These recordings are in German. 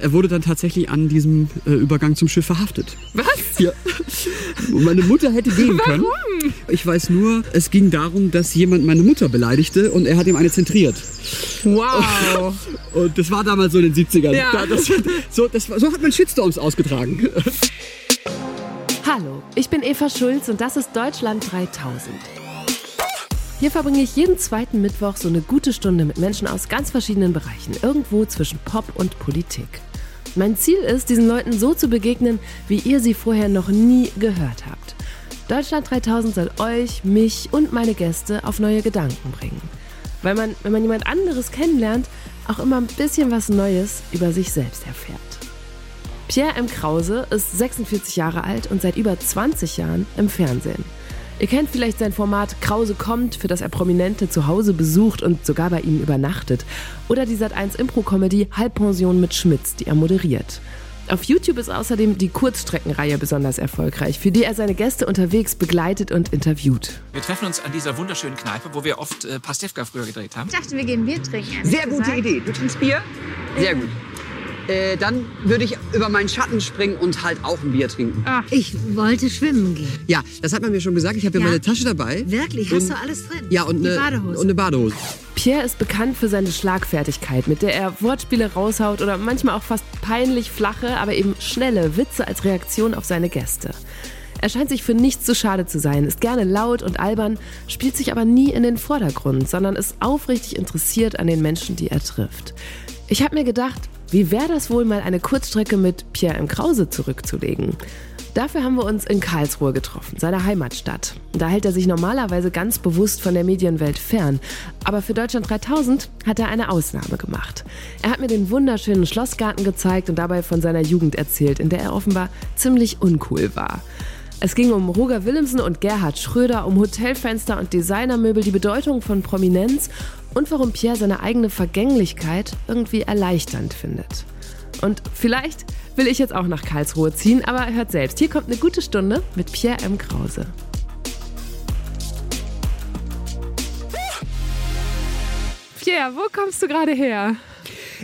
er wurde dann tatsächlich an diesem äh, Übergang zum Schiff verhaftet. Was? Ja. Und meine Mutter hätte gehen können. Ich weiß nur, es ging darum, dass jemand meine Mutter beleidigte und er hat ihm eine zentriert. Wow. Und das war damals so in den 70ern. Ja. Da, das, so, das, so hat man Shitstorms ausgetragen. Hallo, ich bin Eva Schulz und das ist Deutschland 3000. Hier verbringe ich jeden zweiten Mittwoch so eine gute Stunde mit Menschen aus ganz verschiedenen Bereichen, irgendwo zwischen Pop und Politik. Mein Ziel ist, diesen Leuten so zu begegnen, wie ihr sie vorher noch nie gehört habt. Deutschland 3000 soll euch, mich und meine Gäste auf neue Gedanken bringen. Weil man, wenn man jemand anderes kennenlernt, auch immer ein bisschen was Neues über sich selbst erfährt. Pierre M. Krause ist 46 Jahre alt und seit über 20 Jahren im Fernsehen. Ihr kennt vielleicht sein Format Krause kommt, für das er Prominente zu Hause besucht und sogar bei ihnen übernachtet. Oder die Sat1 Impro-Comedy Halbpension mit Schmitz, die er moderiert. Auf YouTube ist außerdem die Kurzstreckenreihe besonders erfolgreich, für die er seine Gäste unterwegs begleitet und interviewt. Wir treffen uns an dieser wunderschönen Kneipe, wo wir oft äh, Pastewka früher gedreht haben. Ich dachte, wir gehen Bier trinken. Sehr gute gesagt. Idee. Du trinkst Bier? Sehr gut. Äh, dann würde ich über meinen Schatten springen und halt auch ein Bier trinken. Ich wollte schwimmen gehen. Ja, das hat man mir schon gesagt. Ich habe ja Ja? meine Tasche dabei. Wirklich? Und- Hast du alles drin? Ja, und Die eine, Badehose. und eine Badehose. Pierre ist bekannt für seine Schlagfertigkeit, mit der er Wortspiele raushaut oder manchmal auch fast peinlich flache, aber eben schnelle Witze als Reaktion auf seine Gäste. Er scheint sich für nichts zu schade zu sein, ist gerne laut und albern, spielt sich aber nie in den Vordergrund, sondern ist aufrichtig interessiert an den Menschen, die er trifft. Ich habe mir gedacht, wie wäre das wohl mal eine Kurzstrecke mit Pierre M. Krause zurückzulegen? Dafür haben wir uns in Karlsruhe getroffen, seiner Heimatstadt. Da hält er sich normalerweise ganz bewusst von der Medienwelt fern. Aber für Deutschland 3000 hat er eine Ausnahme gemacht. Er hat mir den wunderschönen Schlossgarten gezeigt und dabei von seiner Jugend erzählt, in der er offenbar ziemlich uncool war. Es ging um Roger Willemsen und Gerhard Schröder, um Hotelfenster und Designermöbel, die Bedeutung von Prominenz und warum Pierre seine eigene Vergänglichkeit irgendwie erleichternd findet. Und vielleicht will ich jetzt auch nach Karlsruhe ziehen, aber hört selbst, hier kommt eine gute Stunde mit Pierre M. Krause. Pierre, wo kommst du gerade her?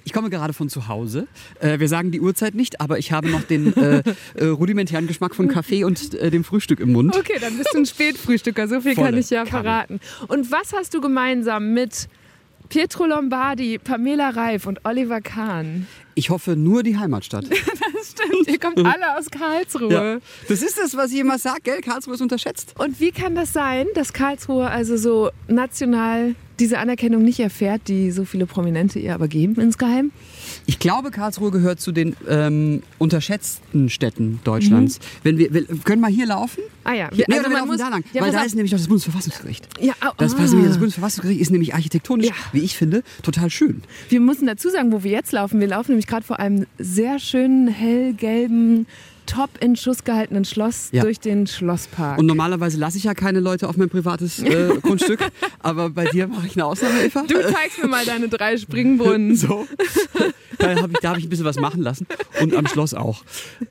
Ich komme gerade von zu Hause. Äh, wir sagen die Uhrzeit nicht, aber ich habe noch den äh, äh, rudimentären Geschmack von Kaffee und äh, dem Frühstück im Mund. Okay, dann bist du ein Spätfrühstücker, so viel kann Volle ich ja Kanne. verraten. Und was hast du gemeinsam mit Pietro Lombardi, Pamela Reif und Oliver Kahn? Ich hoffe nur die Heimatstadt. Stimmt, ihr kommt alle aus Karlsruhe. Ja. Das ist das, was ich immer sage, gell? Karlsruhe ist unterschätzt. Und wie kann das sein, dass Karlsruhe also so national diese Anerkennung nicht erfährt, die so viele Prominente ihr aber geben insgeheim? Ich glaube, Karlsruhe gehört zu den ähm, unterschätzten Städten Deutschlands. Wenn wir, wir können mal hier laufen. Ah ja, Hier, nee, also wir man laufen muss- da lang, Ja, weil da ist nämlich noch das Bundesverfassungsgericht. Ja, ah, Das, nämlich, das Bundesverfassungsgericht ist nämlich architektonisch, Ja. wie ich finde, total schön. Wir müssen dazu sagen, wo wir jetzt laufen. Wir laufen nämlich gerade vor einem sehr schönen, hellgelben, top in Schuss gehaltenen Schloss Ja. durch den Schlosspark. Und normalerweise lasse ich ja keine Leute auf mein privates äh, Grundstück, aber bei dir mache ich eine Ausnahme, Eva. du zeigst mir mal deine drei Springbrunnen. So. Da habe ich, da hab ich ein bisschen was machen lassen. Und am Schloss auch.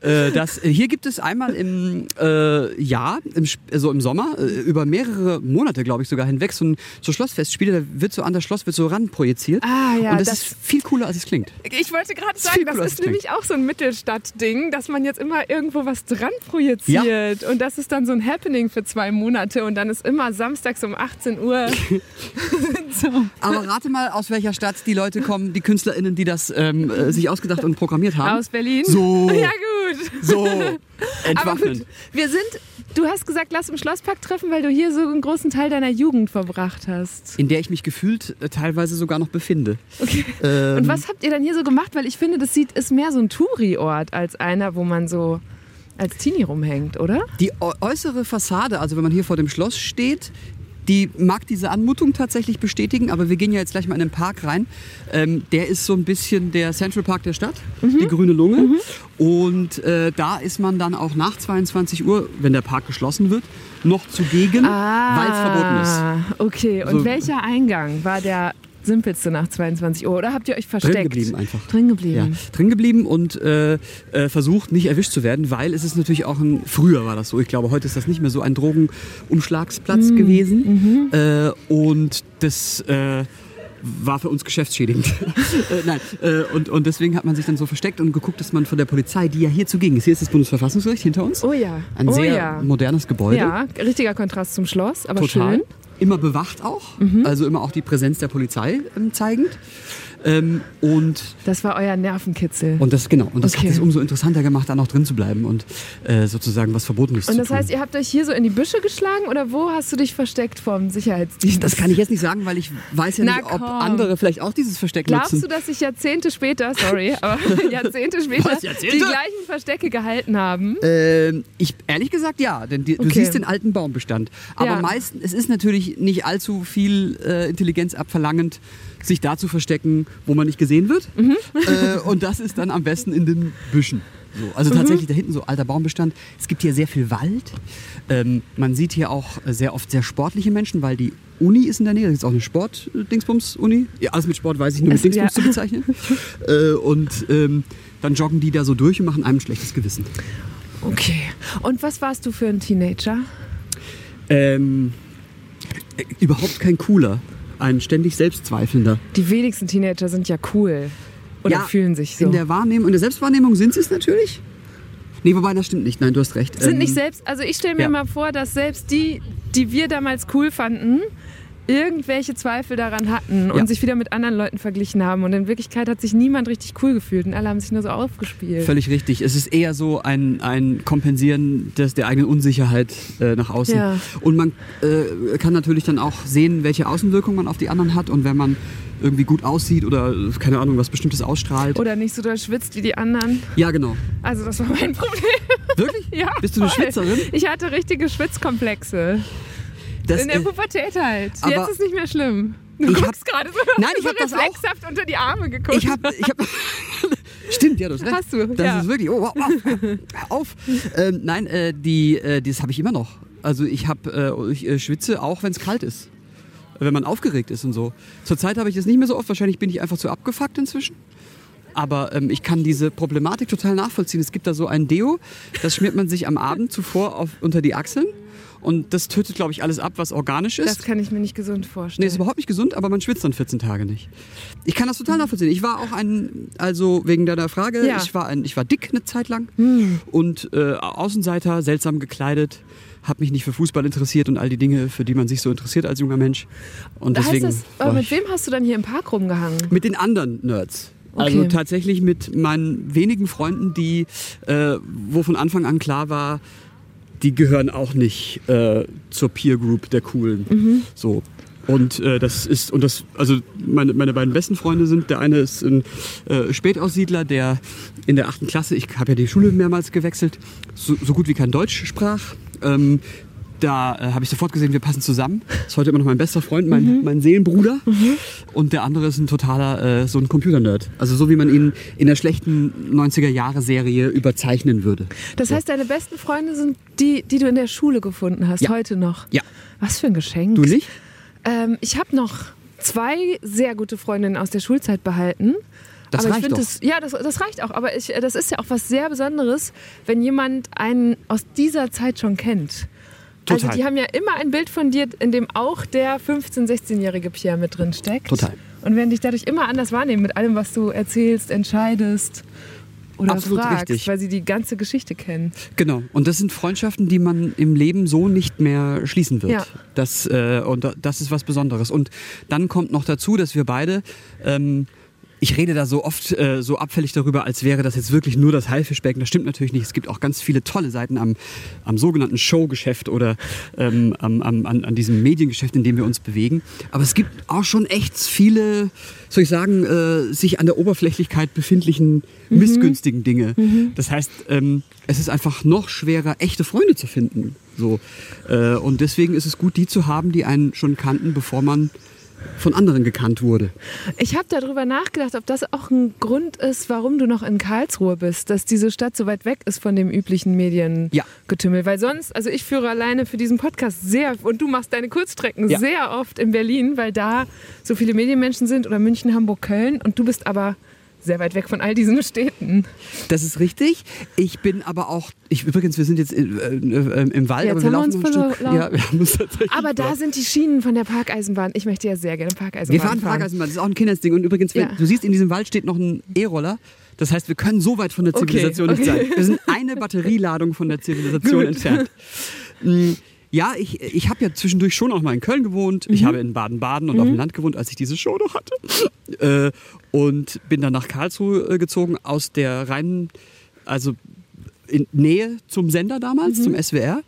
Äh, das, äh, hier gibt es einmal im äh, Jahr, im, also im Sommer, äh, über mehrere Monate, glaube ich, sogar hinweg, so ein so Schlossfestspiele. Da wird so an das Schloss wird so ranprojiziert. Ah, ja, Und das, das- ist viel cooler, als es klingt. Ich wollte gerade sagen, das als ist nämlich auch so ein Mittelstadt-Ding, dass man jetzt immer irgendwo was dran projiziert. Und das ist dann so ein Happening für zwei Monate. Und dann ist immer samstags um 18 Uhr. so. Aber rate mal, aus welcher Stadt die Leute kommen, die KünstlerInnen, die das ähm, äh, sich ausgedacht und programmiert haben. Aus Berlin. So. Ja, gut. So. Aber Entwaffnen. gut, wir sind, du hast gesagt, lass im Schlosspark treffen, weil du hier so einen großen Teil deiner Jugend verbracht hast. In der ich mich gefühlt äh, teilweise sogar noch befinde. Okay. Ähm, Und was habt ihr dann hier so gemacht? Weil ich finde, das sieht, ist mehr so ein Touri-Ort als einer, wo man so als Teenie rumhängt, oder? Die äu- äußere Fassade, also wenn man hier vor dem Schloss steht, die mag diese Anmutung tatsächlich bestätigen, aber wir gehen ja jetzt gleich mal in den Park rein. Ähm, der ist so ein bisschen der Central Park der Stadt, Mhm. die grüne Lunge. Und äh, da ist man dann auch nach 22 Uhr, wenn der Park geschlossen wird, noch zugegen, weil es verboten ist. Ah, okay. Und So. welcher Eingang war der simpelste nach 22 Uhr? Oder habt ihr euch versteckt? Drin geblieben einfach. Drin geblieben. Ja, drin geblieben und äh, äh, versucht nicht erwischt zu werden, weil es ist natürlich auch ein, früher war das so, ich glaube heute ist das nicht mehr so ein Drogenumschlagsplatz Mhm. gewesen äh, und das äh, war für uns geschäftsschädigend. äh, nein, äh, und, und deswegen hat man sich dann so versteckt und geguckt, dass man von der Polizei, die ja hier zugegen ist, hier ist das Bundesverfassungsgericht hinter uns. Oh ja. Ein oh sehr ja. modernes Gebäude. Ja, richtiger Kontrast zum Schloss, aber Total. schön. Mhm. Immer bewacht auch, also immer auch die Präsenz der Polizei ähm, zeigend. Ähm, und Das war euer Nervenkitzel. Und das genau. Und das Okay. hat es umso interessanter gemacht, da noch drin zu bleiben und äh, sozusagen was Verbotenes Und zu das tun. heißt, ihr habt euch hier so in die Büsche geschlagen oder wo hast du dich versteckt vom Sicherheitsdienst? das kann ich jetzt nicht sagen, weil ich weiß ja Na nicht, ob komm. andere vielleicht auch dieses Versteck Glaubst nutzen. du, dass sich Jahrzehnte später, sorry, aber Jahrzehnte später Was, Jahrzehnte? die gleichen Verstecke gehalten haben? Ähm, ich ehrlich gesagt ja, denn die, du Okay. siehst den alten Baumbestand. Aber Ja. meistens, es ist natürlich nicht allzu viel äh, Intelligenz abverlangend, sich da zu verstecken, wo man nicht gesehen wird. Mhm. Äh, und das ist dann am besten in den Büschen. So, also Mhm. tatsächlich da hinten so alter Baumbestand. Es gibt hier sehr viel Wald. Ähm, man sieht hier auch sehr oft sehr sportliche Menschen, weil die Uni ist in der Nähe. Da ist auch eine Sport-Dingsbums-Uni. Ja, alles mit Sport weiß ich nur mit Es- Dingsbums ja. zu bezeichnen. äh, und ähm, dann joggen die da so durch und machen einem ein schlechtes Gewissen. Okay. Und was warst du für ein Teenager? Ähm, äh, überhaupt kein cooler. Ein ständig Selbstzweifelnder. Die wenigsten Teenager sind ja cool. Oder Ja, fühlen sich so. In der Wahrnehmung, in der Selbstwahrnehmung sind sie es natürlich. Nee, wobei das stimmt nicht. Nein, du hast recht. sind Ähm, nicht selbst, also ich stelle mir ja. mal vor, dass selbst die, die wir damals cool fanden, irgendwelche Zweifel daran hatten und Ja. sich wieder mit anderen Leuten verglichen haben. Und in Wirklichkeit hat sich niemand richtig cool gefühlt und alle haben sich nur so aufgespielt. Völlig richtig. Es ist eher so ein, ein Kompensieren des, der eigenen Unsicherheit äh, nach außen. Ja. Und man äh, kann natürlich dann auch sehen, welche Außenwirkung man auf die anderen hat. Und wenn man irgendwie gut aussieht oder, keine Ahnung, was Bestimmtes ausstrahlt. Oder nicht so doll schwitzt wie die anderen. ja, genau. Also das war mein Problem. Wirklich? Ja, Bist du eine voll. Schwitzerin? Ich hatte richtige Schwitzkomplexe. Das, In der Pubertät halt. Jetzt ist nicht mehr schlimm. Du ich guckst gerade so, Nein, ich so hab das auch. unter die Arme geguckt. Ich habe, ich habe, stimmt, ja, du hast recht. Hast du, Das ja. ist wirklich, oh, wow, wow. auf. Ähm, nein, äh, die, äh, das habe ich immer noch. Also ich habe, äh, ich äh, schwitze auch, wenn es kalt ist, wenn man aufgeregt ist und so. Zurzeit habe ich das nicht mehr so oft. Wahrscheinlich bin ich einfach zu abgefuckt inzwischen. Aber ähm, ich kann diese Problematik total nachvollziehen. Es gibt da so ein Deo, das schmiert man sich am Abend zuvor auf, unter die Achseln. Und das tötet, glaube ich, alles ab, was organisch ist. das kann ich mir nicht gesund Nee, vorstellen. ist überhaupt nicht gesund, aber man schwitzt dann 14 Tage nicht. Ich kann das total nachvollziehen. Ich war auch ein, also wegen deiner Frage, Ja. ich, war ein, ich war dick eine Zeit lang und äh, Außenseiter, seltsam gekleidet, habe mich nicht für Fußball interessiert und all die Dinge, für die man sich so interessiert als junger Mensch. Und deswegen heißt das, äh, war mit wem hast du dann hier im Park rumgehangen? mit den anderen Nerds. Also Okay. tatsächlich mit meinen wenigen Freunden, die, äh, wo von Anfang an klar war, die gehören auch nicht äh, zur Peer Group der Coolen. Mhm. So. Und äh, das ist, und das, also meine, meine beiden besten Freunde sind, der eine ist ein äh, Spätaussiedler, der in der achten Klasse, ich habe ja die Schule mehrmals gewechselt, so, so gut wie kein Deutsch sprach. Ähm, da äh, habe ich sofort gesehen, wir passen zusammen. Ist heute immer noch mein bester Freund, mein, Mhm. mein Seelenbruder. Und der andere ist ein totaler, äh, so ein Computernerd. Also so wie man ihn in der schlechten 90er-Jahre-Serie überzeichnen würde. Das heißt, deine besten Freunde sind die, die du in der Schule gefunden hast, Ja. heute noch. Ja. Was für ein Geschenk. Du nicht? Ähm, ich habe noch zwei sehr gute Freundinnen aus der Schulzeit behalten. Das aber ich reicht find doch. Das, ja, das, das reicht auch. Aber ich, das ist ja auch was sehr Besonderes, wenn jemand einen aus dieser Zeit schon kennt. Total. Also die haben ja immer ein Bild von dir, in dem auch der 15-, 16-jährige Pierre mit drin steckt. Total. Und werden dich dadurch immer anders wahrnehmen mit allem, was du erzählst, entscheidest oder Absolut fragst, richtig. weil sie die ganze Geschichte kennen. Genau. Und das sind Freundschaften, die man im Leben so nicht mehr schließen wird. Ja. Das, äh, und da- das ist was Besonderes. Und dann kommt noch dazu, dass wir beide, ähm, ich rede da so oft äh, so abfällig darüber, als wäre das jetzt wirklich nur das Haifischbecken. Das stimmt natürlich nicht. Es gibt auch ganz viele tolle Seiten am, am sogenannten Showgeschäft oder ähm, am, am, an, an diesem Mediengeschäft, in dem wir uns bewegen. Aber es gibt auch schon echt viele, soll ich sagen, äh, sich an der Oberflächlichkeit befindlichen missgünstigen Dinge. Das heißt, ähm, es ist einfach noch schwerer, echte Freunde zu finden. So. Äh, und deswegen ist es gut, die zu haben, die einen schon kannten, bevor man von anderen gekannt wurde. Ich habe darüber nachgedacht, ob das auch ein Grund ist, warum du noch in Karlsruhe bist, dass diese Stadt so weit weg ist von dem üblichen Mediengetümmel. Ja. Weil sonst, also ich führe alleine für diesen Podcast sehr, und du machst deine Kurzstrecken Ja. sehr oft in Berlin, weil da so viele Medienmenschen sind oder München, Hamburg, Köln und du bist aber sehr weit weg von all diesen Städten. Das ist richtig. Ich bin aber auch, ich, übrigens, wir sind jetzt in, äh, äh, im Wald, Jetzt aber wir wir laufen noch ein Stück. Ja, wir haben uns tatsächlich Aber da sind die Schienen von der Parkeisenbahn. Ich möchte ja sehr gerne Parkeisenbahn Wir fahren Parkeisenbahn, das ist auch ein Kindheitsding. Und übrigens, wenn, Ja. du siehst, in diesem Wald steht noch ein E-Roller. Das heißt, wir können so weit von der Okay, Zivilisation nicht okay. sein. Wir sind eine Batterieladung von der Zivilisation entfernt. Ja, ich, ich habe ja zwischendurch schon auch mal in Köln gewohnt. Mhm. Ich habe in Baden-Baden und auf dem Land gewohnt, als ich diese Show noch hatte. Äh, und bin dann nach Karlsruhe äh, gezogen aus der reinen, also in Nähe zum Sender damals, Mhm. zum SWR.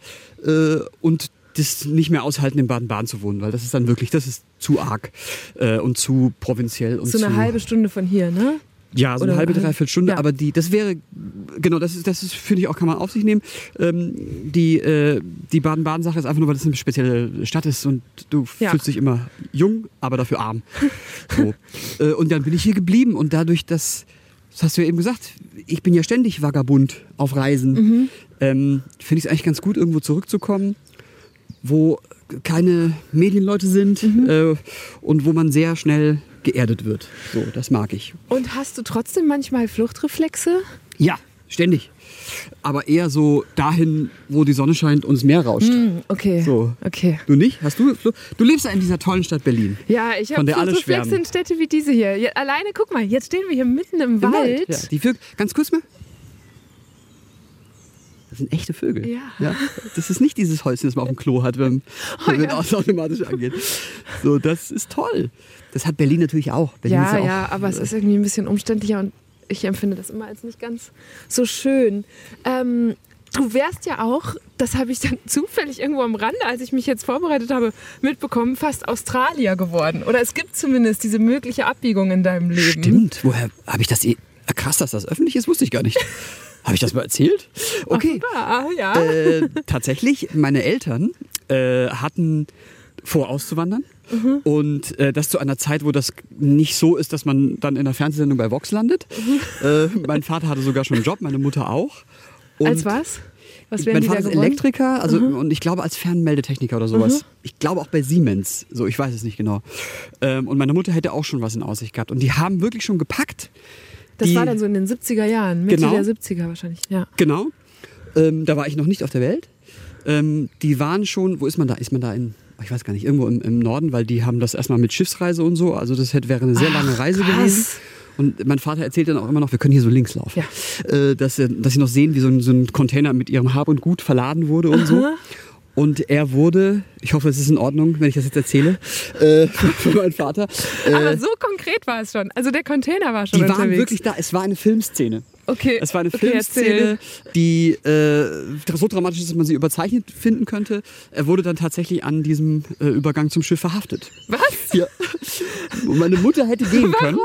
Äh, und das nicht mehr aushalten, in Baden-Baden zu wohnen, weil das ist dann wirklich, das ist zu arg äh, und zu provinziell und So zu eine halbe Stunde von hier, ne? Ja, so eine halbe, halb- dreiviertel Stunde, ja. aber die, das wäre, genau, das ist, das ist, finde ich auch, kann man auf sich nehmen. Ähm, die, äh, die Baden-Baden-Sache ist einfach nur, weil das eine spezielle Stadt ist und du Ja. fühlst dich immer jung, aber dafür arm. So. äh, und dann bin ich hier geblieben und dadurch, dass, das hast du ja eben gesagt, ich bin ja ständig Vagabund auf Reisen, Mhm. ähm, finde ich es eigentlich ganz gut, irgendwo zurückzukommen, wo keine Medienleute sind Mhm. äh, und wo man sehr schnell geerdet wird. So, das mag ich. Und hast du trotzdem manchmal Fluchtreflexe? Ja, ständig. Aber eher so dahin, wo die Sonne scheint und das Meer rauscht. Hm, okay. So. Okay. Du nicht? Hast du? Du lebst ja in dieser tollen Stadt Berlin. Ja, ich habe Fluchtreflexe in Städte wie diese hier. Ja, alleine, guck mal, jetzt stehen wir hier mitten im, Wald. Ja. Die Vögel, ganz kurz mal. Das sind echte Vögel. Ja. Das ist nicht dieses Häuschen, das man auf dem Klo hat, wenn, Oh wenn ja. es automatisch angeht. So, das ist toll. Das hat Berlin natürlich auch. Berlin ist Ja, auch, ja, aber es ist irgendwie ein bisschen umständlicher und ich empfinde das immer als nicht ganz so schön. Ähm, du wärst ja auch, das habe ich dann zufällig irgendwo am Rande, als ich mich jetzt vorbereitet habe, mitbekommen, fast Australier geworden. Oder es gibt zumindest diese mögliche Abbiegung in deinem Leben. Stimmt. Woher habe ich das? eh- Krass, dass das öffentlich ist, wusste ich gar nicht. Habe ich das mal erzählt? Okay. Ah, ja. äh, tatsächlich, meine Eltern äh, hatten vor, auszuwandern. Mhm. Und äh, das zu einer Zeit, wo das nicht so ist, dass man dann in der Fernsehsendung bei Vox landet. Mhm. Äh, mein Vater hatte sogar schon einen Job, meine Mutter auch. Und als was? Was mein Vater ist? Elektriker, also und ich glaube als Fernmeldetechniker oder sowas. Ich glaube auch bei Siemens, so ich weiß es nicht genau. Ähm, und meine Mutter hätte auch schon was in Aussicht gehabt. Und die haben wirklich schon gepackt. Das die, war dann so in den 70er Jahren, Mitte Genau. der 70er wahrscheinlich. Ja. Genau. Ähm, da war ich noch nicht auf der Welt. Ähm, die waren schon, wo ist man da? Ist man da in, ich weiß gar nicht, irgendwo im, im Norden, weil die haben das erstmal mit Schiffsreise und so. Also das hätte, wäre eine sehr Ach, lange Reise krass. gewesen. Und mein Vater erzählt dann auch immer noch, wir können hier so links laufen, äh, dass, sie- dass sie noch sehen, wie so ein, so ein Container mit ihrem Hab und Gut verladen wurde und so. Und er wurde, ich hoffe, es ist in Ordnung, wenn ich das jetzt erzähle, äh, für meinen Vater. Äh, Aber so konkret war es schon. Also der Container war schon die waren unterwegs. wirklich da. Es war eine Filmszene. Okay. Es war eine okay, Filmszene, die äh, so dramatisch ist, dass man sie überzeichnet finden könnte. Er wurde dann tatsächlich an diesem äh, Übergang zum Schiff verhaftet. Was? Ja. Und meine Mutter hätte gehen können.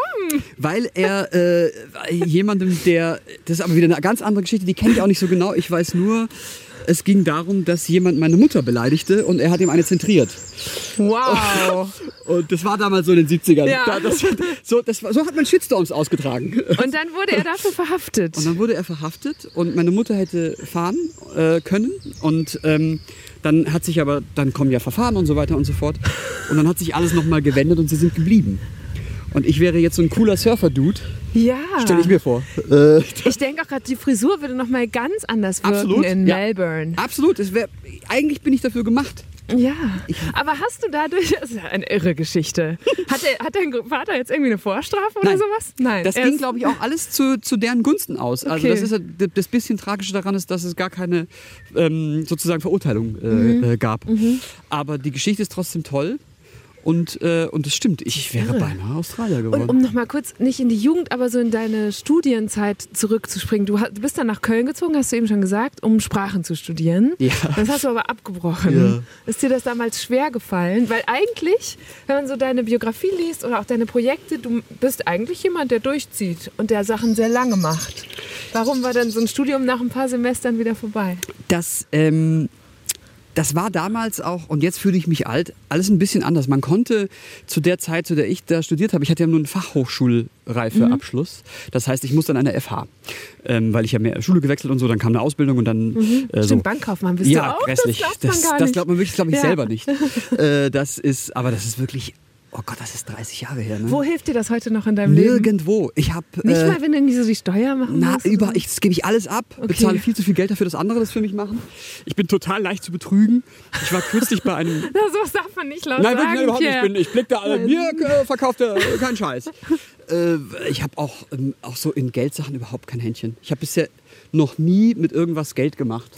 Weil er äh, jemandem, der, das ist aber wieder eine ganz andere Geschichte, die kenne ich auch nicht so genau. Ich weiß nur, es ging darum, dass jemand meine Mutter beleidigte und er hat ihm eine zentriert. Wow. Und das war damals so in den 70ern. Ja. Da, das, so, das so hat man Shitstorms ausgetragen. Und dann wurde er dafür verhaftet. Und dann wurde er verhaftet und meine Mutter hätte fahren äh, können. Und ähm, dann hat sich aber, dann kommen ja Verfahren und so weiter und so fort. Und dann hat sich alles nochmal gewendet und sie sind geblieben. Und ich wäre jetzt so ein cooler Surfer-Dude, ja. stelle ich mir vor. Äh, Ich denke auch gerade, die Frisur würde noch mal ganz anders wirken Absolut, in ja. Melbourne. absolut, wär, eigentlich bin ich dafür gemacht. Ja. Aber hast du dadurch, das ist ja eine irre Geschichte. Hat, der, hat dein Vater jetzt irgendwie eine Vorstrafe oder Nein. sowas? Nein. Das ging, glaube ich, auch alles zu, zu deren Gunsten aus. Also Okay. das ist das bisschen Tragische daran ist, dass es gar keine ähm, sozusagen Verurteilung äh, Mhm. äh, gab. Aber die Geschichte ist trotzdem toll. Und, äh, und das stimmt, ich wäre beinahe Australier geworden. Und um noch mal kurz, nicht in die Jugend, aber so in deine Studienzeit zurückzuspringen. Du du bist dann nach Köln gezogen, hast du eben schon gesagt, um Sprachen zu studieren. Ja. Das hast du aber abgebrochen. Ja. Ist dir das damals schwer gefallen? Weil eigentlich, wenn man so deine Biografie liest oder auch deine Projekte, du bist eigentlich jemand, der durchzieht und der Sachen sehr lange macht. Warum war dann so ein Studium nach ein paar Semestern wieder vorbei? das, ähm, das war damals auch, und jetzt fühle ich mich alt, alles ein bisschen anders. Man konnte zu der Zeit, zu der ich da studiert habe, ich hatte ja nur einen Fachhochschulreifeabschluss. Das heißt, ich musste an eine FH, ähm, weil ich ja mehr Schule gewechselt und so, dann kam eine Ausbildung und dann äh, so. Stimmt, Bankkaufmann bist ja, du auch? grässlich. Das glaubt man das, das glaubt man wirklich, glaube ich, Ja. selber nicht. äh, das ist, aber das ist wirklich Oh Gott, das ist 30 Jahre her. Ne? Wo hilft dir das heute noch in deinem Leben? Nirgendwo. Ich habe Nicht äh, mal, wenn du irgendwie so die Steuer machen na, musst? über, ich, das gebe ich alles ab, bezahle viel zu viel Geld dafür, dass andere das für mich machen. Ich bin total leicht zu betrügen. Ich war kürzlich bei einem Na, sowas darf man nicht laut Nein, sagen, nein, überhaupt nicht. Ich, bin, ich blick da alle. Mir äh, verkauft er äh, keinen Scheiß. äh, ich habe auch, ähm, auch so in Geldsachen überhaupt kein Händchen. Ich habe bisher noch nie mit irgendwas Geld gemacht.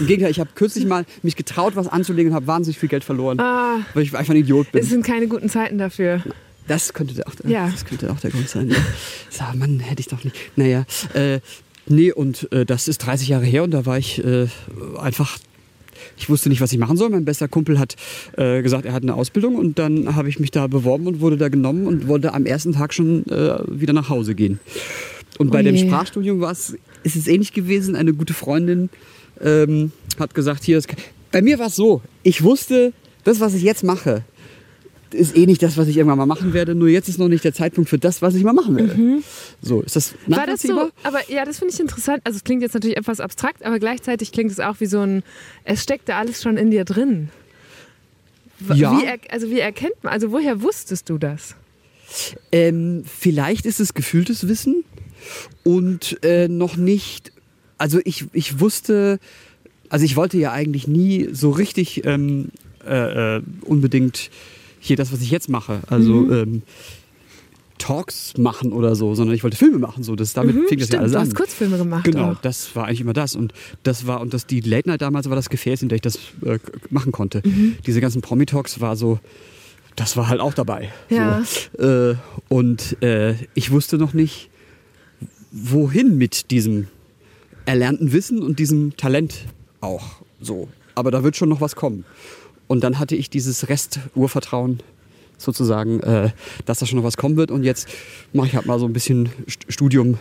Im Gegenteil, ich habe kürzlich mal mich getraut, was anzulegen und habe wahnsinnig viel Geld verloren, Ah. weil ich einfach ein Idiot bin. Es sind keine guten Zeiten dafür. Das könnte auch, der, Ja. das könnte auch der Grund sein. Ja. Sag, Mann, hätte ich doch nicht. Naja, äh, nee, und äh, das ist 30 Jahre her und da war ich äh, einfach. Ich wusste nicht, was ich machen soll. Mein bester Kumpel hat äh, gesagt, er hat eine Ausbildung und dann habe ich mich da beworben und wurde da genommen und wollte am ersten Tag schon äh, wieder nach Hause gehen. Und bei Oh dem. Sprachstudium war es, ist es ähnlich gewesen. Eine gute Freundin ähm, hat gesagt, hier, das, bei mir war es so, ich wusste, das, was ich jetzt mache, ist eh nicht das, was ich irgendwann mal machen werde. Nur jetzt ist noch nicht der Zeitpunkt für das, was ich mal machen werde. So, ist das Mhm. War das nachvollziehbar? so? Aber ja, das finde ich interessant. Also es klingt jetzt natürlich etwas abstrakt, aber gleichzeitig klingt es auch wie so ein, es steckt da alles schon in dir drin. Ja. Wie also wie erkennt man, also woher wusstest du das? Ähm, vielleicht ist es gefühltes Wissen und äh, noch nicht. Also ich, ich wusste, also ich wollte ja eigentlich nie so richtig ähm, äh, äh, unbedingt hier das, was ich jetzt mache. Also Mhm. ähm, Talks machen oder so, sondern ich wollte Filme machen. So, das, damit fing das ja Mhm, Stimmt, alles du an. hast Kurzfilme gemacht. Genau, auch. das war eigentlich immer das. Und das war, und das, die Late Night damals war das Gefäß, in der ich das äh, machen konnte. Mhm. Diese ganzen Promi-Talks war so, das war halt auch dabei. Ja. So. Äh, und äh, ich wusste noch nicht, wohin mit diesem erlernten Wissen und diesem Talent auch so. Aber da wird schon noch was kommen. Und dann hatte ich dieses Rest-Urvertrauen sozusagen, äh, dass da schon noch was kommen wird. Und jetzt mache ich halt mal so ein bisschen St- Studium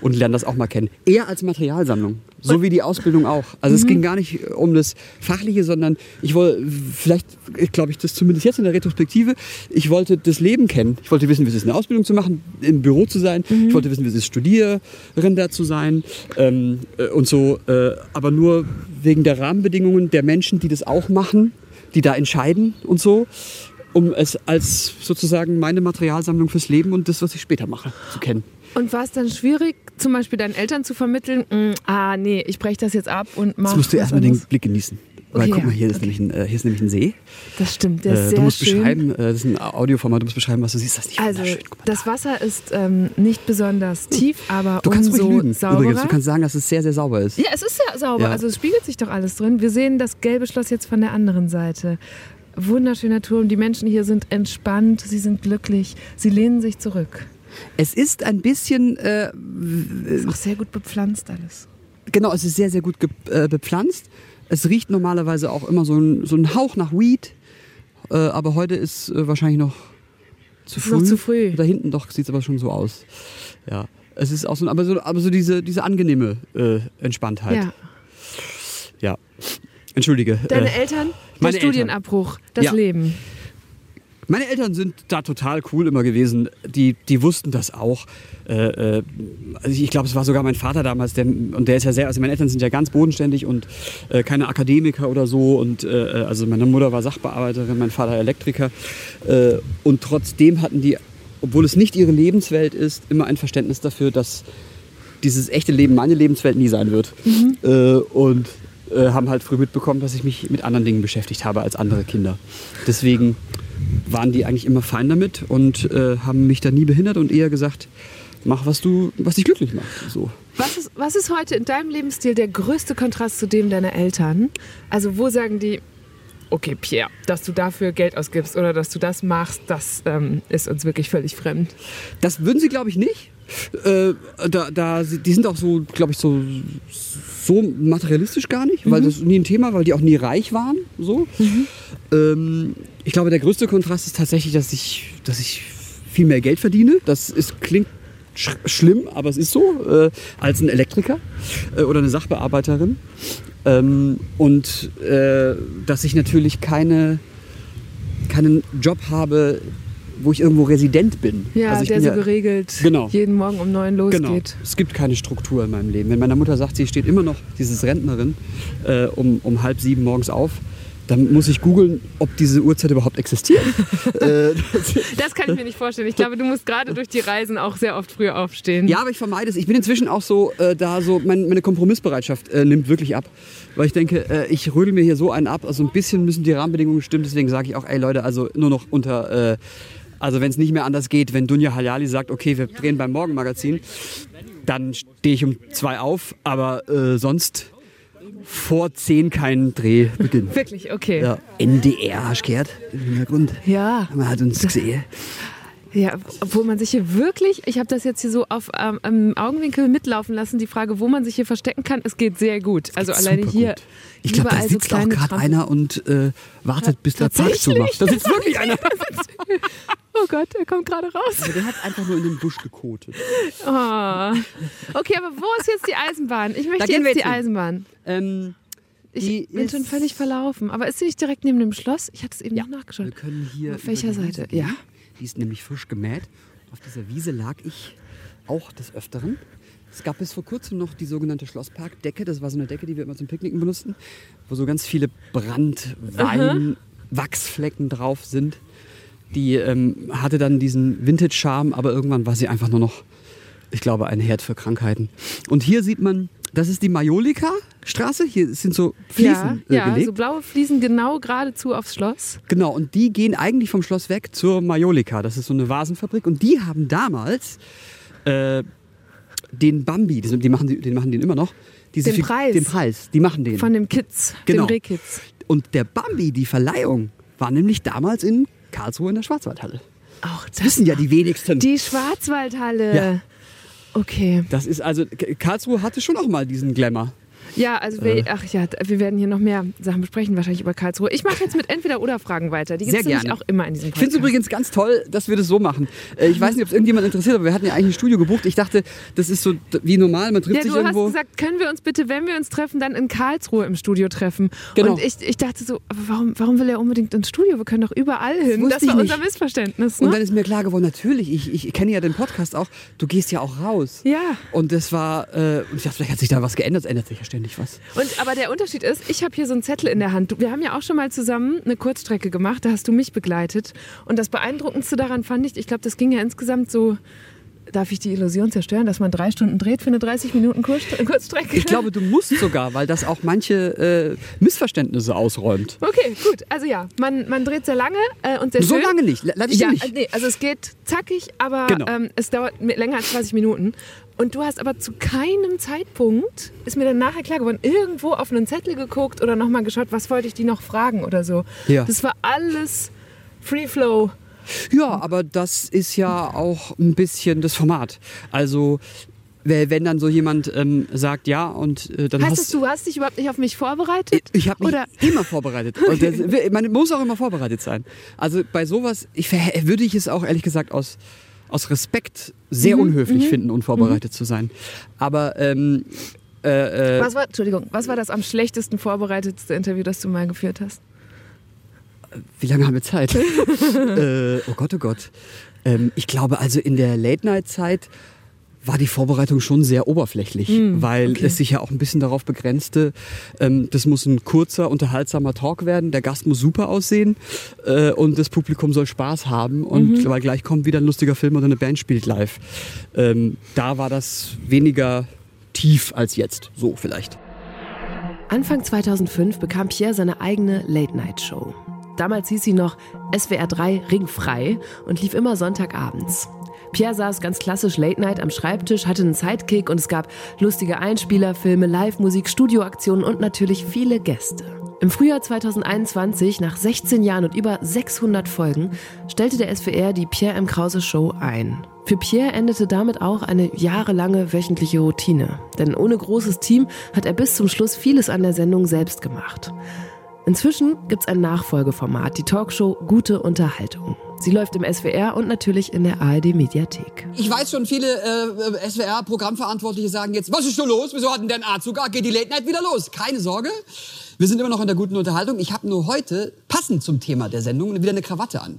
und lerne das auch mal kennen. Eher als Materialsammlung, so wie die Ausbildung auch. Also es ging gar nicht um das Fachliche, sondern ich wollte, vielleicht glaube ich das zumindest jetzt in der Retrospektive, ich wollte das Leben kennen. Ich wollte wissen, wie es ist, eine Ausbildung zu machen, im Büro zu sein. Ich wollte wissen, wie es ist, Studiererin da zu sein ähm, äh, und so. Äh, aber nur wegen der Rahmenbedingungen der Menschen, die das auch machen, die da entscheiden und so um es als sozusagen meine Materialsammlung fürs Leben und das, was ich später mache, zu kennen. Und war es dann schwierig, zum Beispiel deinen Eltern zu vermitteln, mm, ah nee, ich breche das jetzt ab und mache Jetzt musst du erstmal den? Blick genießen. Weil Okay, guck mal, hier, ja, ist nämlich ein, äh, hier ist nämlich ein See. Das stimmt, der ist Äh, sehr du musst schön. beschreiben, äh, das ist ein Audioformat, du musst beschreiben, was du siehst. Das ist nicht Also, mal das da. Wasser ist ähm, nicht besonders tief, aber Du kannst umso lügen. sauberer. Übrigens, du kannst sagen, dass es sehr, sehr sauber ist. ja, es ist sehr sauber. Ja. Also es spiegelt sich doch alles drin. Wir sehen das gelbe Schloss jetzt von der anderen Seite. Wunderschöner Turm. Die Menschen hier sind entspannt, sie sind glücklich, sie lehnen sich zurück. Es ist ein bisschen, äh, Ist auch sehr gut bepflanzt alles. genau, es ist sehr, sehr gut äh, bepflanzt. Es riecht normalerweise auch immer so ein, so ein Hauch nach Weed. Äh, aber heute ist äh, wahrscheinlich noch zu früh. noch zu früh. Da hinten doch sieht es aber schon so aus. Ja. Es ist auch so, aber so, aber so diese, diese angenehme äh, Entspanntheit. Ja. Ja. Entschuldige. Deine äh, Eltern, Eltern. Studienabbruch, das Ja. Leben. Meine Eltern sind da total cool immer gewesen. Die, die wussten das auch. Äh, äh, also ich glaube, es war sogar mein Vater damals, der, und der ist ja sehr, also meine Eltern sind ja ganz bodenständig und äh, keine Akademiker oder so. Und äh, also meine Mutter war Sachbearbeiterin, mein Vater Elektriker. Äh, und trotzdem hatten die, obwohl es nicht ihre Lebenswelt ist, immer ein Verständnis dafür, dass dieses echte Leben meine Lebenswelt nie sein wird. Äh, und äh, haben halt früh mitbekommen, dass ich mich mit anderen Dingen beschäftigt habe als andere Kinder. Deswegen waren die eigentlich immer fein damit und äh, haben mich da nie behindert und eher gesagt, mach was du, was dich glücklich macht. So. Was ist, was ist heute in deinem Lebensstil der größte Kontrast zu dem deiner Eltern? Also wo sagen die, okay Pierre, dass du dafür Geld ausgibst oder dass du das machst, das ähm, ist uns wirklich völlig fremd. Das würden sie, glaube ich, nicht. Äh, da, da, die sind auch so, glaube ich, so, so materialistisch gar nicht, weil das nie ein Thema, weil die auch nie reich waren. So. Ähm, ich glaube, der größte Kontrast ist tatsächlich, dass ich, dass ich viel mehr Geld verdiene. Das ist, klingt sch schlimm, aber es ist so, äh, als ein Elektriker äh, oder eine Sachbearbeiterin. Ähm, und äh, dass ich natürlich keine, keinen Job habe, wo ich irgendwo Resident bin. Ja, Also ich der so ja- geregelt Genau. jeden Morgen um neun Genau. losgeht. Es gibt keine Struktur in meinem Leben. Wenn meine Mutter sagt, sie steht immer noch, dieses Rentnerin, äh, um, um halb sieben morgens auf, Dann muss ich googeln, ob diese Uhrzeit überhaupt existiert. äh, Das kann ich mir nicht vorstellen. Ich glaube, du musst gerade durch die Reisen auch sehr oft früher aufstehen. ja, aber ich vermeide es. Ich bin inzwischen auch so, äh, da so, mein, meine Kompromissbereitschaft äh, nimmt wirklich ab. Weil ich denke, äh, ich rödel mir hier so einen ab. Also ein bisschen müssen die Rahmenbedingungen stimmen. Deswegen sage ich auch, ey Leute, also nur noch unter, äh, also wenn es nicht mehr anders geht, wenn Dunja Hayali sagt, okay, wir drehen beim Morgenmagazin, dann stehe ich um zwei auf. Aber äh, sonst vor zehn kein Drehbeginn. Wirklich, okay. Ja. NDR, hast du gehört? Im Hintergrund. Ja. Man hat uns gesehen. Ja, obwohl man sich hier wirklich, ich habe das jetzt hier so auf ähm, im Augenwinkel mitlaufen lassen, die Frage, wo man sich hier verstecken kann, es geht sehr gut. Also alleine hier. gut. Ich glaube, da überall so sitzt auch gerade einer und äh, wartet, bis der Park zumacht. Da sitzt wirklich einer. Oh Gott, er kommt gerade raus. Aber der hat einfach nur in den Busch gekotet. Oh. Okay, aber wo ist jetzt die Eisenbahn? Ich möchte wir jetzt die jetzt hin. Eisenbahn. Ähm, Ich Die bin ist- schon völlig verlaufen. Aber ist sie nicht direkt neben dem Schloss? Ich hatte es eben noch wir nachgeschaut. können hier. Auf welcher Seite? Ja. Die ist nämlich frisch gemäht. Auf dieser Wiese lag ich auch des Öfteren. Es gab bis vor kurzem noch die sogenannte Schlossparkdecke. Das war so eine Decke, die wir immer zum Picknicken benutzten, wo so ganz viele Brand-, Wein-, Wachsflecken drauf sind. Die ähm, hatte dann diesen Vintage-Charme, aber irgendwann war sie einfach nur noch, ich glaube, ein Herd für Krankheiten. Und hier sieht man, das ist die Majolika-Straße. Hier sind so Fliesen ja, äh, ja, gelegt. so blaue Fliesen genau geradezu aufs Schloss. Genau, und die gehen eigentlich vom Schloss weg zur Majolika. Das ist so eine Vasenfabrik. Und die haben damals äh, den Bambi, die, machen, den machen den immer noch. Diese Den Preis. Den Preis, die machen den. Von dem Kids, Genau. dem Rehkids. und der Bambi, die Verleihung, war nämlich damals in Karlsruhe in der Schwarzwaldhalle. Auch Das wissen ja die wenigsten. Die Schwarzwaldhalle. Ja. Okay. das ist also, Karlsruhe hatte schon auch mal diesen Glamour. Ja, also Äh. wir, ach ja, wir werden hier noch mehr Sachen besprechen, wahrscheinlich über Karlsruhe. Ich mache jetzt mit Entweder-Oder-Fragen weiter. Die gibt es auch immer in diesem Ich finde Podcast. es übrigens ganz toll, dass wir das so machen. Äh, Ich weiß nicht, ob es irgendjemand interessiert, aber wir hatten ja eigentlich ein Studio gebucht. Ich dachte, das ist so wie normal, man trifft Ja, sich du irgendwo. hast gesagt, können wir uns bitte, wenn wir uns treffen, dann in Karlsruhe im Studio treffen. Genau. Und ich, ich dachte so, aber warum, warum will er unbedingt ins Studio? Wir können doch überall hin. Das ich war unser. Missverständnis. Und Ne? dann ist mir klar geworden, natürlich, ich, ich kenne ja den Podcast auch, du gehst ja auch raus. Ja. Und das war, äh, und ich dachte, vielleicht hat sich da was geändert, es ändert sich ja ständig was. Und, aber der Unterschied ist, ich habe hier so einen Zettel in der Hand. Wir haben ja auch schon mal zusammen eine Kurzstrecke gemacht, da hast du mich begleitet. Und das Beeindruckendste daran fand ich, ich glaube, das ging ja insgesamt so, darf ich die Illusion zerstören, dass man drei Stunden dreht für eine 30 Minuten Kurz Kurzstrecke? Ich glaube, du musst sogar, weil das auch manche äh, Missverständnisse ausräumt. Okay, gut. Also ja, man, man dreht sehr lange äh, und sehr So schön. lange nicht, ich ja, nicht. nee, also es geht zackig, aber Genau. ähm, es dauert länger als 20 Minuten. Und du hast aber zu keinem Zeitpunkt, ist mir dann nachher klar geworden, irgendwo auf einen Zettel geguckt oder nochmal geschaut, was wollte ich die noch fragen oder so. Ja. Das war alles Free Flow. Ja, aber das ist ja auch ein bisschen das Format. Also, wenn dann so jemand ähm, sagt, ja, und äh, dann Heißt hast das, du hast dich überhaupt nicht auf mich vorbereitet? Ich habe mich Oder- immer vorbereitet. Und das, man muss auch immer vorbereitet sein. Also bei sowas, ich, würde ich es auch ehrlich gesagt aus, aus Respekt sehr Mhm, unhöflich finden, unvorbereitet zu sein. Aber ähm, äh, äh, Was war, Entschuldigung, was war das am schlechtesten vorbereitetste Interview, das du mal geführt hast? wie lange haben wir Zeit? äh, oh Gott, oh Gott. Ähm, ich glaube also in der Late-Night-Zeit war die Vorbereitung schon sehr oberflächlich, Hm, weil es sich ja auch ein bisschen darauf begrenzte, ähm, das muss ein kurzer, unterhaltsamer Talk werden, der Gast muss super aussehen äh, und das Publikum soll Spaß haben und Mhm. weil gleich kommt wieder ein lustiger Film oder eine Band spielt live. Ähm, da war das weniger tief als jetzt, so vielleicht. Anfang 2005 bekam Pierre seine eigene Late-Night-Show. Damals hieß sie noch SWR 3 Ringfrei und lief immer Sonntagabends. Pierre saß ganz klassisch Late Night am Schreibtisch, hatte einen Sidekick und es gab lustige Einspielerfilme, Live-Musik, Studioaktionen und natürlich viele Gäste. Im Frühjahr 2021, nach 16 Jahren und über 600 Folgen, stellte der SWR die Pierre M. Krause Show ein. Für Pierre endete damit auch eine jahrelange wöchentliche Routine. Denn ohne großes Team hat er bis zum Schluss vieles an der Sendung selbst gemacht. Inzwischen gibt's ein Nachfolgeformat, die Talkshow Gute Unterhaltung. Sie läuft im SWR und natürlich in der ARD Mediathek. Ich weiß schon, viele äh, SWR-Programmverantwortliche sagen jetzt, was ist schon los? Wieso hat denn der A-Zug? Geht die Late Night wieder los? Keine Sorge. Wir sind immer noch in der guten Unterhaltung. Ich habe nur heute, passend zum Thema der Sendung, wieder eine Krawatte an.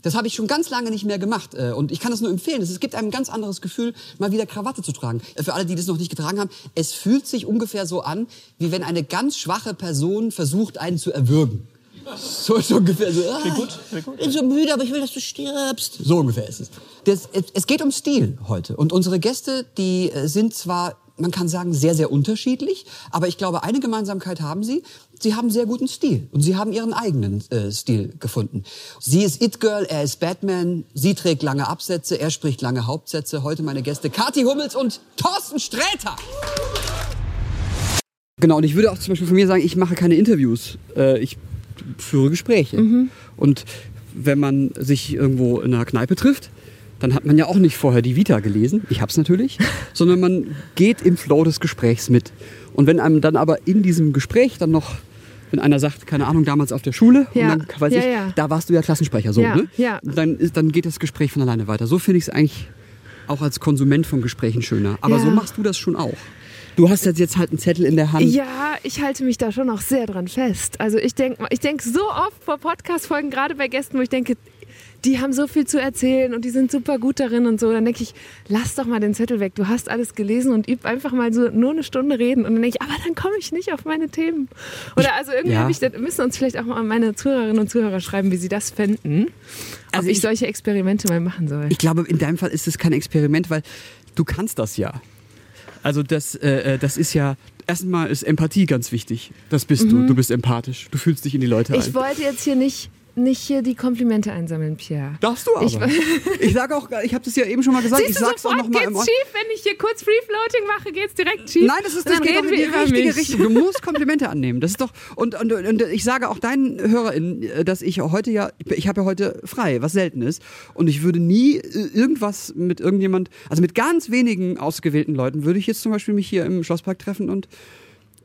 Das habe ich schon ganz lange nicht mehr gemacht. äh, Und ich kann das nur empfehlen. Es gibt einem ein ganz anderes Gefühl, mal wieder Krawatte zu tragen. Äh, Für alle, die das noch nicht getragen haben, es fühlt sich ungefähr so an, wie wenn eine ganz schwache Person versucht, einen zu erwürgen. So, so ungefähr so. Ah, gut, gut. Ich bin so müde, aber ich will, dass du stirbst. So ungefähr ist es. Das, es. Geht um Stil heute. Und unsere Gäste, die äh, sind zwar, man kann sagen, sehr, sehr unterschiedlich, aber ich glaube, eine Gemeinsamkeit haben sie. Sie haben sehr guten Stil. Und sie haben ihren eigenen äh, Stil gefunden. Sie ist It-Girl, er ist Batman. Sie trägt lange Absätze, er spricht lange Hauptsätze. Heute meine Gäste Kathi Hummels und Thorsten Sträter. Genau, und ich würde auch zum Beispiel von mir sagen, ich mache keine Interviews. Äh, ich führe Gespräche. Und wenn man sich irgendwo in einer Kneipe trifft, dann hat man ja auch nicht vorher die Vita gelesen, ich hab's natürlich, sondern man geht im Flow des Gesprächs mit. Und wenn einem dann aber in diesem Gespräch dann noch, wenn einer sagt, keine Ahnung, damals auf der Schule, Ja. und dann, weiß Ja, ich, ja. da warst du ja Klassensprecher, so, ne? Dann, ist, dann geht das Gespräch von alleine weiter. So finde ich es eigentlich auch als Konsument von Gesprächen schöner. Aber so machst du das schon auch. Du hast jetzt, jetzt halt einen Zettel in der Hand. Ja, ich halte mich da schon auch sehr dran fest. Also ich denke ich denk so oft vor Podcast-Folgen, gerade bei Gästen, wo ich denke, die haben so viel zu erzählen und die sind super gut darin und so. Dann denke ich, lass doch mal den Zettel weg. Du hast alles gelesen und üb einfach mal so nur eine Stunde reden. Und dann denke ich, aber dann komme ich nicht auf meine Themen. Oder also irgendwie ja. ich, müssen uns vielleicht auch mal meine Zuhörerinnen und Zuhörer schreiben, wie sie das fänden. Also ob ich, ich- solche Experimente mal machen soll. Ich glaube, in deinem Fall ist es kein Experiment, weil du kannst das ja. Also das, äh, äh, das ist ja, erstmal ist Empathie ganz wichtig. Das bist du. Du bist empathisch. Du fühlst dich in die Leute Mhm. Ich ein. wollte jetzt hier nicht, nicht hier die Komplimente einsammeln, Pierre. Darfst du aber. Ich- Ich, sage auch, ich habe das ja eben schon mal gesagt, Siehst ich du, sag's auch noch mal geht's im schief, wenn ich hier kurz Free-Floating mache, geht's direkt schief. Nein, das, ist, das geht doch in die richtige mich. Richtung. Du musst Komplimente annehmen. Das ist doch und, und, und ich sage auch deinen HörerInnen, äh, dass ich heute ja, ich habe ja heute frei, was selten ist. Und ich würde nie äh, irgendwas mit irgendjemand, also mit ganz wenigen ausgewählten Leuten, würde ich jetzt zum Beispiel mich hier im Schlosspark treffen und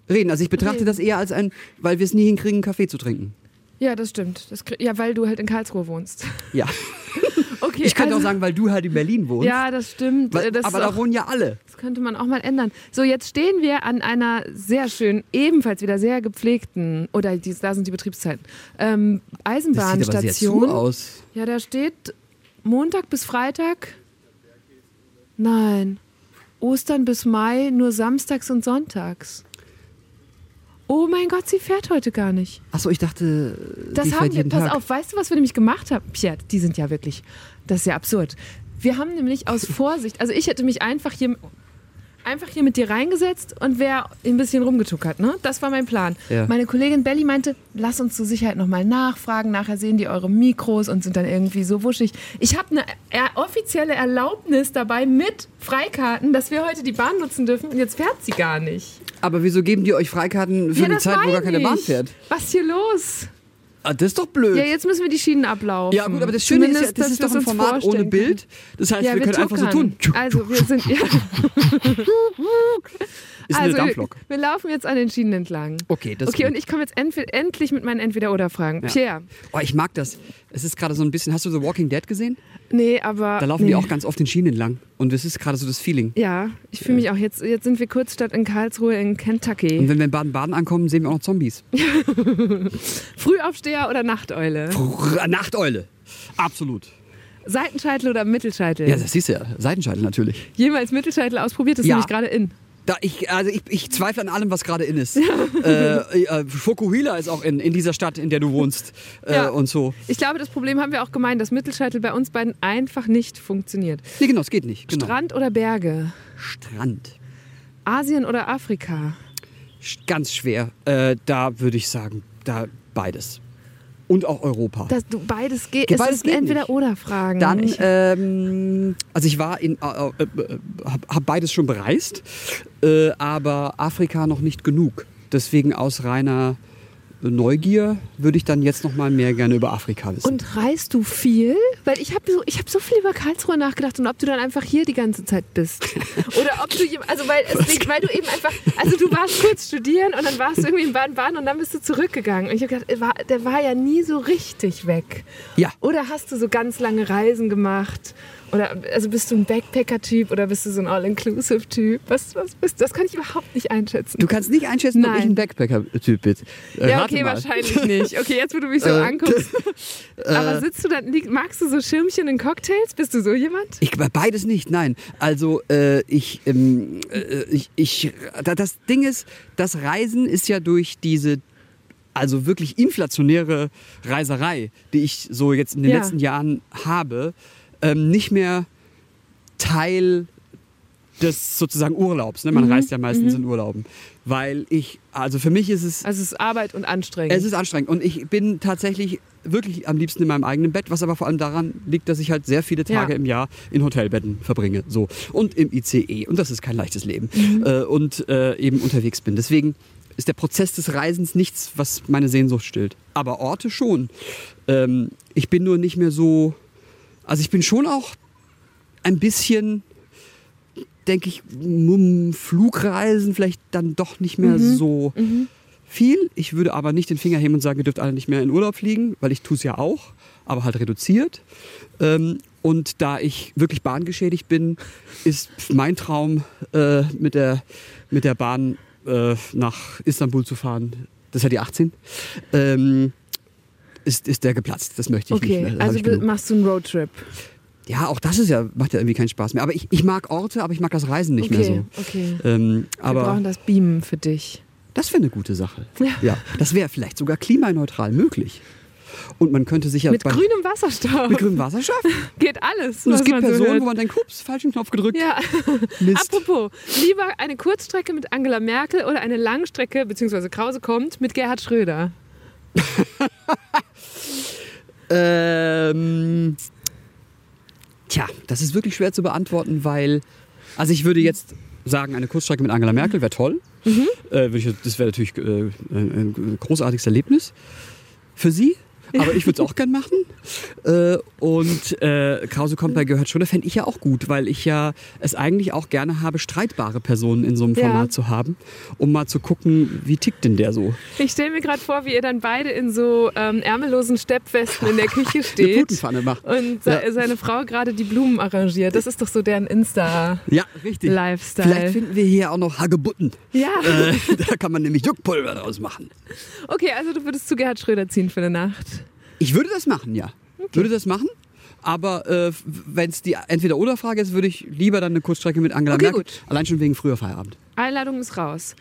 reden. Also ich betrachte Reden. das eher als ein, weil wir es nie hinkriegen, Kaffee zu trinken. Ja, das stimmt. Das, ja, weil du halt in Karlsruhe wohnst. Ja. Okay, Ich könnte also, auch sagen, weil du halt in Berlin wohnst. Ja, das stimmt. weil, das, aber ist da auch, wohnen ja alle. das könnte man auch mal ändern. So, jetzt stehen wir an einer sehr schönen, ebenfalls wieder sehr gepflegten, oder die, da sind die Betriebszeiten, ähm, Das sieht aber sehr zu Eisenbahnstation. aus. Ja, da steht Montag bis Freitag. Nein. Ostern bis Mai nur samstags und sonntags. Oh mein Gott, sie fährt heute gar nicht. Achso, ich dachte, Das haben wir. Pass Tag. auf, weißt du, was wir nämlich gemacht haben? Pierre, die sind ja wirklich. Das ist ja absurd. Wir haben nämlich aus Vorsicht, also ich hätte mich einfach hier, einfach hier mit dir reingesetzt und wäre ein bisschen rumgetuckert, ne? Das war mein Plan. Ja. Meine Kollegin Belly meinte, lass uns zur Sicherheit nochmal nachfragen. Nachher sehen die eure Mikros und sind dann irgendwie so wuschig. Ich habe eine er offizielle Erlaubnis dabei mit Freikarten, dass wir heute die Bahn nutzen dürfen und jetzt fährt sie gar nicht. Aber wieso geben die euch Freikarten für ja, eine Zeit, wo gar keine Bahn fährt? Was ist hier los? Ah, das ist doch blöd. Ja, jetzt müssen wir die Schienen ablaufen. Ja, gut, aber das Schöne ist, ja, Zumindest, das dass ist wir doch ein Format ohne Bild. Das heißt, Ja, wir wir können einfach so tun. tuckern. Also wir sind ja, Ist eine also wir, Dampflok. wir laufen jetzt an den Schienen entlang. Okay, das ist Okay, gut. und ich komme jetzt endlich mit meinen Entweder-Oder-Fragen. Ja. Pierre, Oh, ich mag das. Es ist gerade so ein bisschen. Hast du The Walking Dead gesehen? nee, aber Da laufen nee. die auch ganz oft den Schienen entlang. Und das ist gerade so das Feeling. Ja, ich fühle mich auch jetzt. Jetzt sind wir kurz statt in Karlsruhe in Und Kentucky. wenn wir in Baden-Baden ankommen, sehen wir auch noch Zombies. Frühaufsteher oder Nachteule? Brrr, Nachteule. Absolut. Seitenscheitel oder Mittelscheitel? Ja, das siehst du ja. Seitenscheitel natürlich. Jemals Mittelscheitel ausprobiert? Das ist Ja. nämlich gerade in. Da ich, also ich, ich zweifle an allem, was gerade in ist. äh, äh, Fokuhila ist auch in, in dieser Stadt, in der du wohnst. Äh, Ja. Und so. Ich glaube, das Problem haben wir auch gemeint, dass Mittelscheitel bei uns beiden einfach nicht funktioniert. Nee, genau, es geht nicht. Genau. Strand oder Berge? Strand. Asien oder Afrika? Ganz schwer. Äh, da würde ich sagen, da beides. Und auch Europa. Das, du, beides geht. Ge- Es beides ist geht entweder nicht. oder Fragen. Dann, Ich, ähm, also ich war in, äh, äh, äh, hab, hab beides schon bereist, äh, aber Afrika noch nicht genug. Deswegen aus reiner Neugier würde ich dann jetzt noch mal mehr gerne über Afrika wissen. und reist du viel? Weil ich habe so, ich hab so viel über Karlsruhe nachgedacht und ob du dann einfach hier die ganze Zeit bist. Oder ob du, also weil, es liegt, weil du eben einfach, also du warst kurz studieren und dann warst du irgendwie in Baden-Baden und dann bist du zurückgegangen. Und ich habe gedacht, war, der war ja nie so richtig weg. ja, Oder hast du so ganz lange Reisen gemacht? Oder also bist du ein Backpacker-Typ oder bist du so ein All-Inclusive-Typ? Was, was bist du? Das kann ich überhaupt nicht einschätzen. du kannst nicht einschätzen, ob Nein. ich ein Backpacker-Typ bin. Äh, ja, okay, wahrscheinlich nicht. Okay, jetzt wo du mich so Äh, anguckst. Aber sitzt du dann, magst du so Schirmchen in Cocktails? Bist du so jemand? Ich, beides nicht, nein. Also äh, ich, ähm, äh, ich, ich, da- das Ding ist, das Reisen ist ja durch diese also wirklich inflationäre Reiserei, die ich so jetzt in den Ja. letzten Jahren habe, ähm, nicht mehr Teil des sozusagen Urlaubs. Ne? Man Mhm. reist ja meistens in Urlauben. Weil ich, also für mich ist es Also es ist Arbeit und anstrengend. es ist anstrengend und ich bin tatsächlich wirklich am liebsten in meinem eigenen Bett, was aber vor allem daran liegt, dass ich halt sehr viele Tage Ja. im Jahr in Hotelbetten verbringe. So. Und im ICE. Und das ist kein leichtes Leben. Mhm. Äh, und äh, eben unterwegs bin. Deswegen ist der Prozess des Reisens nichts, was meine Sehnsucht stillt. Aber Orte schon. Ähm, ich bin nur nicht mehr so. Also ich bin schon auch ein bisschen denke ich, Flugreisen vielleicht dann doch nicht mehr so viel. Ich würde aber nicht den Finger heben und sagen, ihr dürft alle nicht mehr in Urlaub fliegen, weil ich tue es ja auch, aber halt reduziert. Ähm, und da ich wirklich bahngeschädigt bin, ist mein Traum, äh, mit, der, mit der Bahn äh, nach Istanbul zu fahren. Das ist ja die 18. Ähm, ist, ist der geplatzt. Das möchte ich okay, nicht mehr. Das also machst du einen Roadtrip. Ja, auch das ist ja, macht ja irgendwie keinen Spaß mehr. Aber ich, ich mag Orte, aber ich mag das Reisen nicht okay, mehr so. okay. Ähm, Wir brauchen das Beamen für dich. das wäre eine gute Sache. Ja. das wäre vielleicht sogar klimaneutral möglich. Und man könnte sich ja Mit grünem Wasserstoff. mit grünem Wasserstoff. Geht alles. Und es gibt so Personen, hört. wo man denkt, ups, falschen Knopf gedrückt. Ja. Mist. Apropos, lieber eine Kurzstrecke mit Angela Merkel oder eine Langstrecke, beziehungsweise Krause kommt, mit Gerhard Schröder. Ähm, tja, das ist wirklich schwer zu beantworten, weil, also ich würde jetzt sagen, eine Kurzstrecke mit Angela Merkel wäre toll. Mhm. Äh, das wäre natürlich äh, ein großartiges Erlebnis für sie. Aber ich würde es auch gern machen. Äh, und äh, Krause kommt bei Gehört schon, fände ich ja auch gut, weil ich ja es eigentlich auch gerne habe, streitbare Personen in so einem Ja. Format zu haben, um mal zu gucken, wie tickt denn der so. Ich stelle mir gerade vor, wie ihr dann beide in so ähm, ärmellosen Steppwesten in der Küche Eine steht. Putenpfanne macht. Und se Ja. seine Frau gerade die Blumen arrangiert. Das ist doch so deren Insta-Lifestyle. Ja, richtig. Vielleicht finden wir hier auch noch Hagebutten. Ja. Äh, da kann man nämlich Juckpulver draus machen. Okay, also du würdest zu Gerhard Schröder ziehen für eine Nacht. Ich würde das machen, ja. Würde das machen. Aber äh, wenn es die Entweder-Oder-Frage ist, würde ich lieber dann eine Kurzstrecke mit Angela Okay, Merkel. gut. Allein schon wegen früher Feierabend. Einladung ist raus.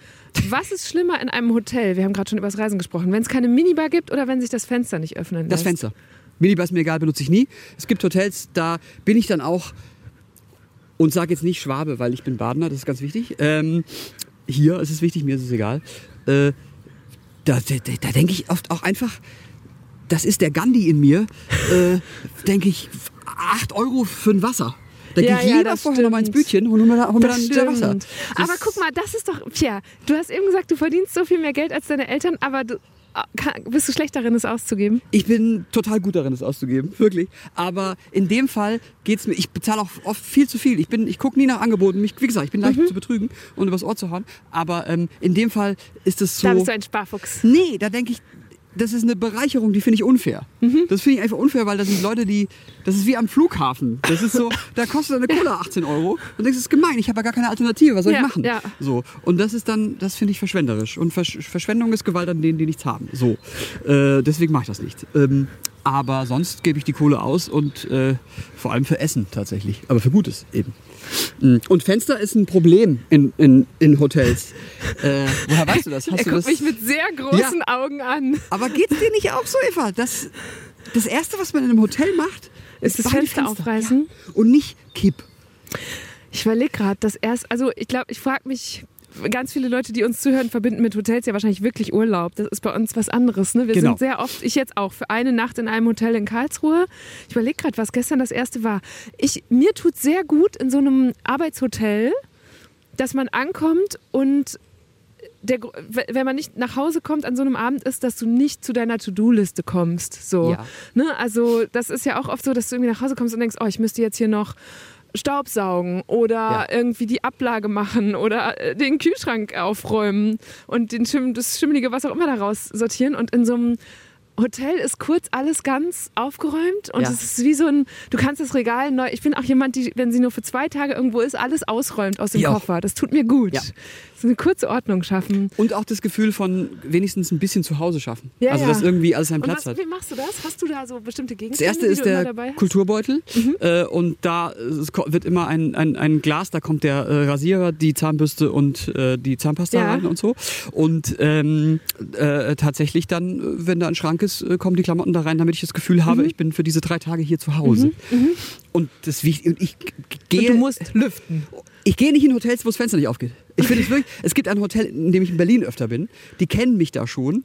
Was ist schlimmer in einem Hotel? Wir haben gerade schon über das Reisen gesprochen. Wenn es keine Minibar gibt oder wenn sich das Fenster nicht öffnen lässt? Das Fenster. Minibar ist mir egal, benutze ich nie. Es gibt Hotels, da bin ich dann auch und sage jetzt nicht Schwabe, weil ich bin Badener, das ist ganz wichtig. Ähm, hier ist es wichtig, mir ist es egal. Äh, da da, da denke ich oft auch einfach, das ist der Gandhi in mir, äh, denke ich, 8 Euro für ein Wasser. Da Ja, gehe ich ja, lieber das vorher noch mal ins. Bütchen und hol mir da, hol mir Das dann da Wasser. stimmt. Aber guck mal, das ist doch, Pierre, du hast eben gesagt, du verdienst so viel mehr Geld als deine Eltern, aber du ah, kann- bist du schlecht darin, es auszugeben? Ich bin total gut darin, es auszugeben, wirklich. Aber in dem Fall geht's mir, ich bezahle auch oft viel zu viel. Ich, bin- ich gucke nie nach Angeboten. Mich, wie gesagt, ich bin leicht Mhm. zu betrügen und übers Ohr zu hauen. Aber ähm, in dem Fall ist es so. Da bist du ein Sparfuchs. nee, da denke ich, das ist eine Bereicherung, die finde ich unfair. Mhm. Das finde ich einfach unfair, weil das sind Leute, die. Das ist wie am Flughafen. Das ist so, da kostet eine Cola 18 Euro. Und denkst, das ist gemein, ich habe ja gar keine Alternative, was soll Ja, ich machen? ja. So. Und das ist dann, das finde ich verschwenderisch. Und Versch Verschwendung ist Gewalt an denen, die nichts haben. So. Äh, deswegen mache ich das nicht. Ähm, aber sonst gebe ich die Kohle aus und äh, vor allem für Essen tatsächlich. Aber für Gutes eben. Mm. Und Fenster ist ein Problem in, in, in Hotels. Äh, woher weißt du das? Hast Er du guckt das? mich mit sehr großen Augen an. Aber geht's dir nicht auch so, Eva? Das, das Erste, was man in einem Hotel macht, Ist das beide Fenster aufreißen? Ja. Und nicht Kipp. Ich überlege gerade, das erst, also ich glaube, ich frage mich, ganz viele Leute, die uns zuhören, verbinden mit Hotels ja wahrscheinlich wirklich Urlaub. Das ist bei uns was anderes. Ne? Wir Genau. sind sehr oft, ich jetzt auch, für eine Nacht in einem Hotel in Karlsruhe. Ich überlege gerade, was gestern das erste war. Ich, mir tut sehr gut in so einem Arbeitshotel, dass man ankommt und der, wenn man nicht nach Hause kommt an so einem Abend ist, dass du nicht zu deiner To-Do-Liste kommst. So. Ja. Ne? Also das ist ja auch oft so, dass du irgendwie nach Hause kommst und denkst, oh, ich müsste jetzt hier noch Staubsaugen oder Ja. irgendwie die Ablage machen oder äh, den Kühlschrank aufräumen und den Schimm, das Schimmelige, was auch immer daraus sortieren. Und in so einem Hotel ist kurz alles ganz aufgeräumt und Ja. es ist wie so ein, du kannst das Regal neu, ich bin auch jemand, die, wenn sie nur für zwei Tage irgendwo ist, alles ausräumt aus dem Ich auch. Koffer. Das tut mir gut. Ja. So eine kurze Ordnung schaffen. Und auch das Gefühl von wenigstens ein bisschen zu Hause schaffen. Ja, also, dass irgendwie alles seinen Und Platz was, hat. wie machst du das? Hast du da so bestimmte Das Gegenstände, erste die ist der dabei hast? Mhm. Kulturbeutel äh, und da äh, wird immer ein, ein, ein Glas, da kommt der äh, Rasierer, die Zahnbürste und äh, die Zahnpasta rein und so. Und ähm, äh, tatsächlich dann, äh, wenn da ein Schrank ist, äh, kommen die Klamotten da rein, damit ich das Gefühl habe, Mhm. ich bin für diese drei Tage hier zu Hause. Und das und ich g- Und gehe, du musst lüften. ich gehe nicht in Hotels, wo das Fenster nicht aufgeht. Ich finde es wirklich, es gibt ein Hotel, in dem ich in Berlin öfter bin, die kennen mich da schon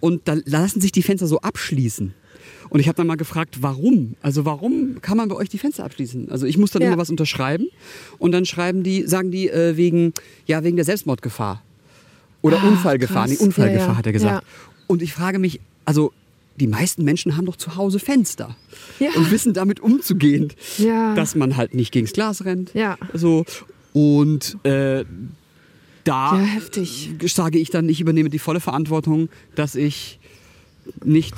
und da lassen sich die Fenster so abschließen. Und ich habe dann mal gefragt, warum? Also warum kann man bei euch die Fenster abschließen? Also ich muss dann Ja. immer was unterschreiben und dann schreiben die, sagen die äh, wegen, ja wegen der Selbstmordgefahr oder Ah, Unfallgefahr. krass. Nee, Unfallgefahr Ja, ja. hat er gesagt. Und ich frage mich, also die meisten Menschen haben doch zu Hause Fenster Ja. und wissen damit umzugehen, Ja. dass man halt nicht gegens Glas rennt. Ja. So und äh, da Ja, heftig. sage ich dann, ich übernehme die volle Verantwortung, dass ich nicht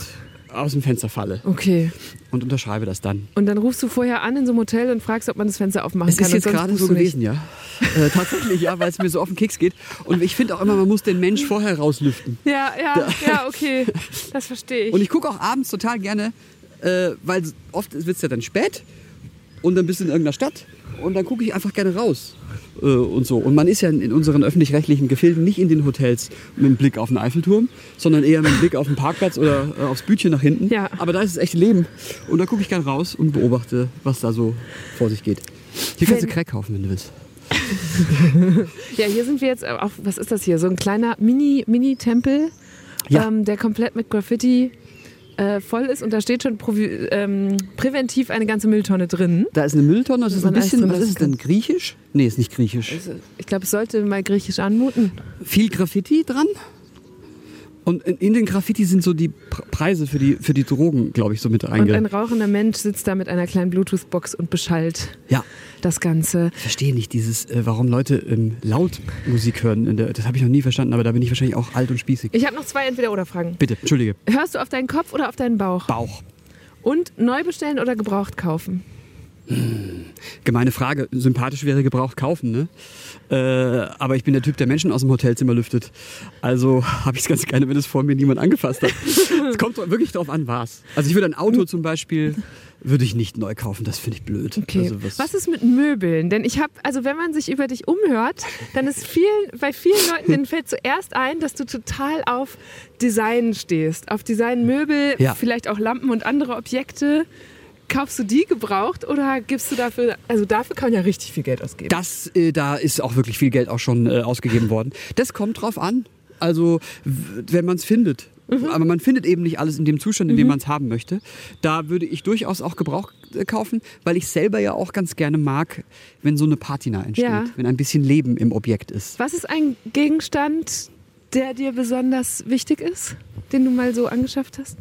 aus dem Fenster falle Okay. und unterschreibe das dann. Und dann rufst du vorher an in so einem Hotel und fragst, ob man das Fenster aufmachen Es kann. ist und jetzt gerade so gewesen, ja. Äh, tatsächlich, ja, weil es mir so auf den Keks geht. Und ich finde auch immer, man muss den Mensch vorher rauslüften. Ja, ja, ja, okay. Das verstehe ich. Und ich gucke auch abends total gerne, äh, weil oft wird es ja dann spät und dann bist du in irgendeiner Stadt und dann gucke ich einfach gerne raus. Äh, und so. Und man ist ja in, unseren öffentlich-rechtlichen Gefilden nicht in den Hotels mit dem Blick auf den Eiffelturm, sondern eher mit dem Blick auf den Parkplatz oder äh, aufs Bütchen nach hinten. Ja. Aber da ist das echte Leben. Und da gucke ich gerne raus und beobachte, was da so vor sich geht. Hier kannst du Crack kaufen, wenn du willst. Ja, hier sind wir jetzt auch, was ist das hier? So ein kleiner Mini- Mini-Tempel, Ja. ähm, der komplett mit Graffiti äh, voll ist und da steht schon ähm, präventiv eine ganze Mülltonne drin. Da ist eine Mülltonne, das Da ist ein bisschen, was ist es denn, griechisch? Nee, ist nicht griechisch. Also, ich glaube, es sollte mal griechisch anmuten. viel Graffiti dran. Und in, den Graffiti sind so die Pr- Preise für die, für die Drogen, glaube ich, so mit Und ein rauchender Mensch sitzt da mit einer kleinen Bluetooth-Box und beschallt Ja, das Ganze. ich verstehe nicht dieses, äh, warum Leute ähm, laut Musik hören. Der, das habe ich noch nie verstanden, aber da bin ich wahrscheinlich auch alt und spießig. Ich habe noch zwei Entweder-Oder-Fragen. Bitte, entschuldige. Hörst du auf deinen Kopf oder auf deinen Bauch? Bauch. Und neu bestellen oder gebraucht kaufen? Gemeine Frage. Sympathisch wäre gebraucht kaufen, ne? Äh, aber ich bin der Typ, der Menschen aus dem Hotelzimmer lüftet. Also habe ich es ganz gerne, wenn es vor mir niemand angefasst hat. Es kommt wirklich drauf an, was. Also ich würde ein Auto zum Beispiel, würde ich nicht neu kaufen. Das finde ich blöd. Okay. Also was, ist mit Möbeln? Denn ich habe, also wenn man sich über dich umhört, dann ist vielen, bei vielen Leuten denen fällt zuerst ein, dass du total auf Design stehst. Auf Designmöbel, Ja. vielleicht auch Lampen und andere Objekte. Kaufst du die gebraucht oder gibst du dafür, also dafür kann man ja richtig viel Geld ausgeben. Das, äh, da ist auch wirklich viel Geld auch schon äh, ausgegeben worden. Das kommt drauf an. Also, wenn man es findet. Aber man findet eben nicht alles in dem Zustand, in dem man es haben möchte. Da würde ich durchaus auch Gebrauch äh, kaufen, weil ich selber ja auch ganz gerne mag, wenn so eine Patina entsteht. Ja. Wenn ein bisschen Leben im Objekt ist. Was ist ein Gegenstand, der dir besonders wichtig ist, den du mal so angeschafft hast?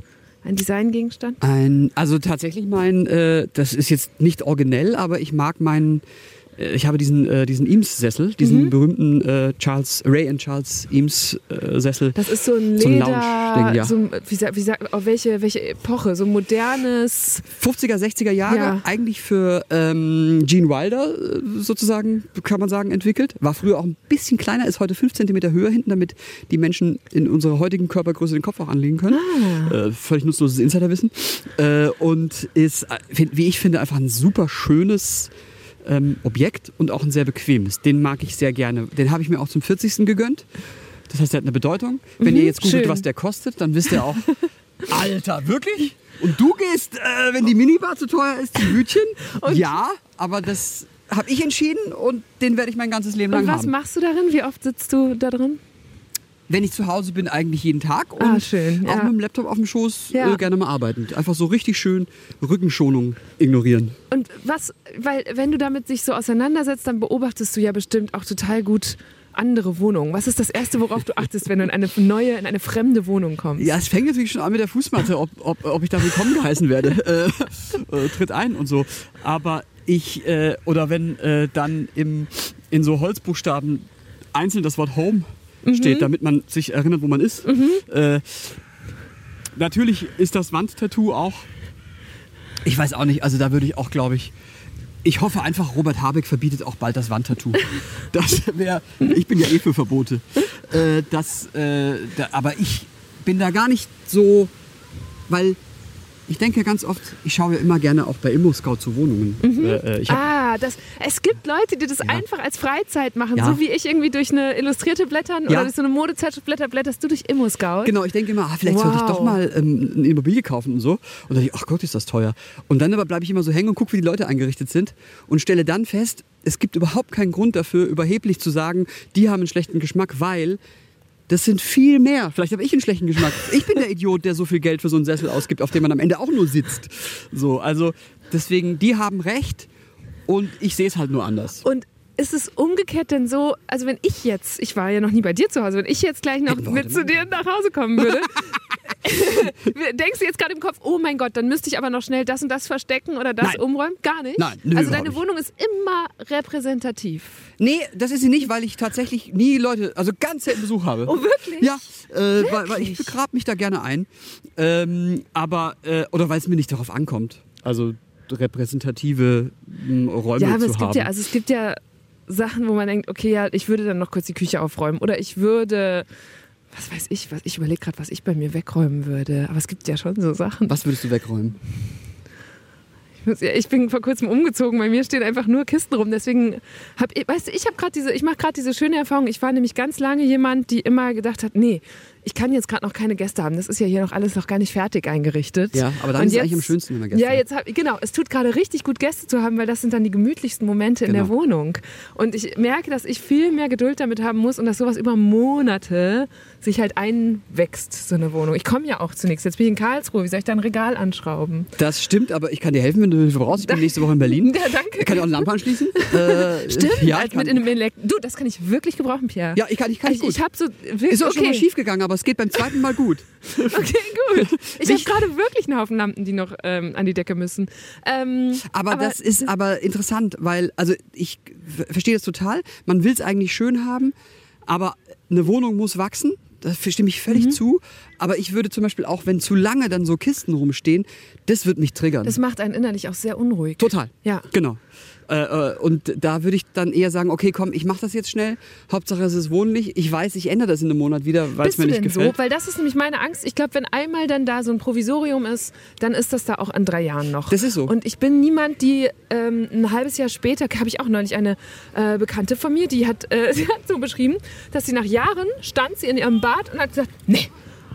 Ein Designgegenstand? Ein, also tatsächlich mein, äh, das ist jetzt nicht originell, aber ich mag meinen, ich habe diesen, äh, diesen Eames-Sessel, diesen Mhm. berühmten äh, Charles, Ray and Charles Eames-Sessel. Das ist so ein So ein Leder, Lounge-Ding, ja. so, wie, wie, sag- auf welche, welche Epoche? So ein modernes. 50er, 60er Jahre, Ja. eigentlich für ähm, Gene Wilder äh, sozusagen, kann man sagen, entwickelt. War früher auch ein bisschen kleiner, ist heute 5 cm höher hinten, damit die Menschen in unserer heutigen Körpergröße den Kopf auch anlegen können. Äh, völlig nutzloses Insiderwissen. Äh, und ist, äh, wie ich finde, einfach ein super schönes ähm, Objekt und auch ein sehr bequemes. Den mag ich sehr gerne. Den habe ich mir auch zum 40. gegönnt. Das heißt, der hat eine Bedeutung. Wenn ihr jetzt googelt, schön. was der kostet, dann wisst ihr auch, Alter, wirklich? Und du gehst, äh, wenn die Minibar zu teuer ist, zum Bütchen? ja, aber das habe ich entschieden und den werde ich mein ganzes Leben lang Und was haben. machst du darin? Wie oft sitzt du da drin? Wenn ich zu Hause bin, eigentlich jeden Tag und Ah, schön, auch ja. mit dem Laptop auf dem Schoß Ja. äh, gerne mal arbeiten. Einfach so richtig schön Rückenschonung ignorieren. Und was, weil wenn du damit sich so auseinandersetzt, dann beobachtest du ja bestimmt auch total gut andere Wohnungen. Was ist das Erste, worauf du achtest, wenn du in eine neue, in eine fremde Wohnung kommst? Ja, es fängt natürlich schon an mit der Fußmatte, ob, ob, ob ich da willkommen geheißen werde. Äh, äh, tritt ein und so. Aber ich, äh, oder wenn äh, dann im, in so Holzbuchstaben einzeln das Wort Home Mhm. steht, damit man sich erinnert, wo man ist. Äh, natürlich ist das Wandtattoo auch. Ich weiß auch nicht, also da würde ich auch, glaube ich. Ich hoffe einfach, Robert Habeck verbietet auch bald das Wandtattoo. Das wäre. Ich bin ja eh für Verbote. Äh, das, äh, da, aber ich bin da gar nicht so, weil ich denke ganz oft, ich schaue ja immer gerne auch bei Immo-Scout zu Wohnungen. Äh, äh, hab, Ah, das, es gibt Leute, die das einfach als Freizeit machen. Ja. So wie ich irgendwie durch eine illustrierte Blättern Ja. oder durch so eine Modezeitschrift blätter, blätterst du durch Immo-Scout. Genau, ich denke immer, ah, vielleicht sollte ich Wow. doch mal ähm, eine Immobilie kaufen und so. Und dann denke ich, ach Gott, ist das teuer. Und dann aber bleibe ich immer so hängen und gucke, wie die Leute eingerichtet sind und stelle dann fest, es gibt überhaupt keinen Grund dafür, überheblich zu sagen, die haben einen schlechten Geschmack, weil das sind viel mehr. Vielleicht habe ich einen schlechten Geschmack. Ich bin der Idiot, der so viel Geld für so einen Sessel ausgibt, auf dem man am Ende auch nur sitzt. So, also deswegen, die haben recht und ich sehe es halt nur anders. Und ist es umgekehrt denn so, also wenn ich jetzt, ich war ja noch nie bei dir zu Hause, wenn ich jetzt gleich noch mit zu dir nach Hause kommen würde, denkst du jetzt gerade im Kopf, oh mein Gott, dann müsste ich aber noch schnell das und das verstecken oder das Nein. umräumen? Gar nicht? Nein, nö, also deine. Wohnung ist immer repräsentativ. Nee, das ist sie nicht, weil ich tatsächlich nie Leute, also ganz selten Besuch habe. Oh, wirklich? Ja, äh, weil, weil ich begrab mich da gerne ein. Ähm, aber, äh, oder weil es mir nicht darauf ankommt. Also repräsentative m, Räume Ja, aber zu es haben. gibt ja, also es gibt ja Sachen, wo man denkt, okay, ja, ich würde dann noch kurz die Küche aufräumen oder ich würde, was weiß ich, was ich überlege gerade, was ich bei mir wegräumen würde. Aber es gibt ja schon so Sachen. Was würdest du wegräumen? Ich bin vor kurzem umgezogen, bei mir stehen einfach nur Kisten rum. Deswegen habe ich, weißt du, ich habe gerade diese, ich mache gerade diese schöne Erfahrung. Ich war nämlich ganz lange jemand, die immer gedacht hat, nee, ich kann jetzt gerade noch keine Gäste haben. Das ist ja hier noch alles noch gar nicht fertig eingerichtet. Ja, aber dann Und ist es eigentlich am schönsten, wenn man Gäste Ja, jetzt hab, genau. Es tut gerade richtig gut, Gäste zu haben, weil das sind dann die gemütlichsten Momente in der Genau. Wohnung. Und ich merke, dass ich viel mehr Geduld damit haben muss und dass sowas über Monate sich halt einwächst, so eine Wohnung. Ich komme ja auch zunächst. Jetzt bin ich in Karlsruhe. Wie soll ich da ein Regal anschrauben? Das stimmt, aber ich kann dir helfen, wenn du Hilfe brauchst. Ich bin nächste Woche in Berlin. Ja, danke. Kann ich auch eine Lampe anschließen? Äh, Stimmt, Ja, als ich kann, mit in einem Elekt Du, das kann ich wirklich gebrauchen, Pierre. ja, ich kann, ich kann ich, gut. ich habe so ist auch schon mal okay. schief gegangen, aber es geht beim zweiten Mal gut. Okay, gut. Ich habe gerade wirklich einen Haufen Lampen, die noch ähm, an die Decke müssen. Ähm, Aber, das ist aber interessant, weil, also ich ver- verstehe das total. Man will es eigentlich schön haben, aber eine Wohnung muss wachsen. Da stimme ich Mhm. völlig zu. Aber ich würde zum Beispiel auch, wenn zu lange dann so Kisten rumstehen, das wird mich triggern. das macht einen innerlich auch sehr unruhig. Total. Ja. Genau. Äh, äh, und da würde ich dann eher sagen, okay, komm, ich mache das jetzt schnell. Hauptsache es ist wohnlich. Ich weiß, ich ändere das in einem Monat wieder, weil es mir nicht denn gefällt. so? Weil das ist nämlich meine Angst. Ich glaube, wenn einmal dann da so ein Provisorium ist, dann ist das da auch in drei Jahren noch. Das ist so. Und ich bin niemand, die ähm, ein halbes Jahr später, habe ich auch neulich eine äh, Bekannte von mir, die hat, äh, sie hat so beschrieben, dass sie nach Jahren stand sie in ihrem Bad und hat gesagt, nee,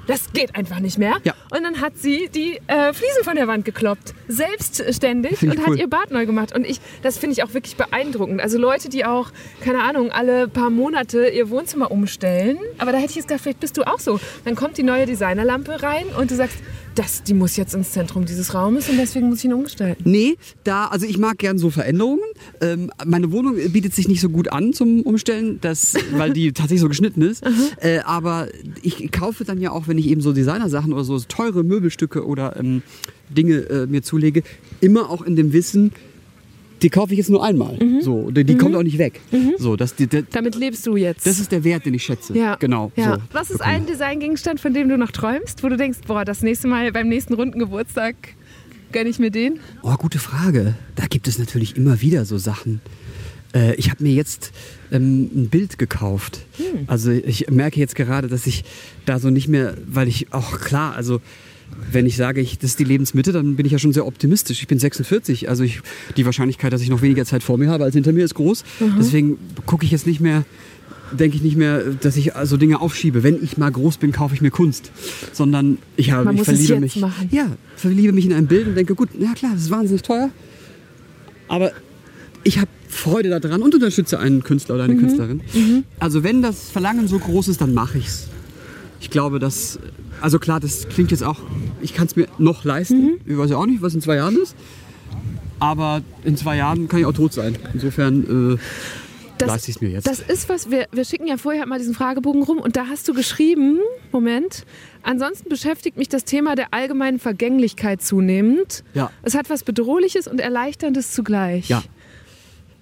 das geht einfach nicht mehr. Ja. Und dann hat sie die äh, Fliesen von der Wand gekloppt, selbstständig und ich hat cool. ihr Bad neu gemacht. Und ich, das finde ich auch wirklich beeindruckend. Also Leute, die auch, keine Ahnung, alle paar Monate ihr Wohnzimmer umstellen. Aber da hätte ich jetzt gedacht, vielleicht bist du auch so. Dann kommt die neue Designerlampe rein und du sagst, das, die muss jetzt ins Zentrum dieses Raumes und deswegen muss ich ihn umgestalten. Nee, da, also ich mag gern so Veränderungen. Ähm, meine Wohnung bietet sich nicht so gut an zum Umstellen, das, weil die tatsächlich so geschnitten ist. Äh, aber ich kaufe dann ja auch, wenn ich eben so Designersachen oder so teure Möbelstücke oder ähm, Dinge äh, mir zulege, immer auch in dem Wissen, die kaufe ich jetzt nur einmal. So, die, die kommt auch nicht weg. So, das, die, die, Damit lebst du jetzt. das ist der Wert, den ich schätze. ja. Genau. Ja. So. Was ist ein Designgegenstand, von dem du noch träumst, wo du denkst, boah, das nächste Mal beim nächsten runden Geburtstag gönne ich mir den? Oh, gute Frage. Da gibt es natürlich immer wieder so Sachen. Äh, ich habe mir jetzt ähm, ein Bild gekauft. Also ich merke jetzt gerade, dass ich da so nicht mehr, weil ich auch klar, also wenn ich sage, ich, das ist die Lebensmitte, dann bin ich ja schon sehr optimistisch. Ich bin 46, also ich, die Wahrscheinlichkeit, dass ich noch weniger Zeit vor mir habe als hinter mir, ist groß. Deswegen gucke ich jetzt nicht mehr, denke ich nicht mehr, dass ich also Dinge aufschiebe. Wenn ich mal groß bin, kaufe ich mir Kunst, sondern ich habe, Man ich es verliebe mich, machen. ja, verliebe mich in ein Bild und denke, gut, ja klar, das ist wahnsinnig teuer, aber ich habe Freude daran und unterstütze einen Künstler oder eine Künstlerin. Also wenn das Verlangen so groß ist, dann mache ich's. Ich glaube, dass, also klar, das klingt jetzt auch, ich kann es mir noch leisten. Ich weiß ja auch nicht, was in zwei Jahren ist. Aber in zwei Jahren kann ich auch tot sein. Insofern äh, leiste ich es mir jetzt. Das ist was, wir, wir schicken ja vorher mal diesen Fragebogen rum und da hast du geschrieben, Moment, ansonsten beschäftigt mich das Thema der allgemeinen Vergänglichkeit zunehmend. Ja. Es hat was Bedrohliches und Erleichterndes zugleich. ja,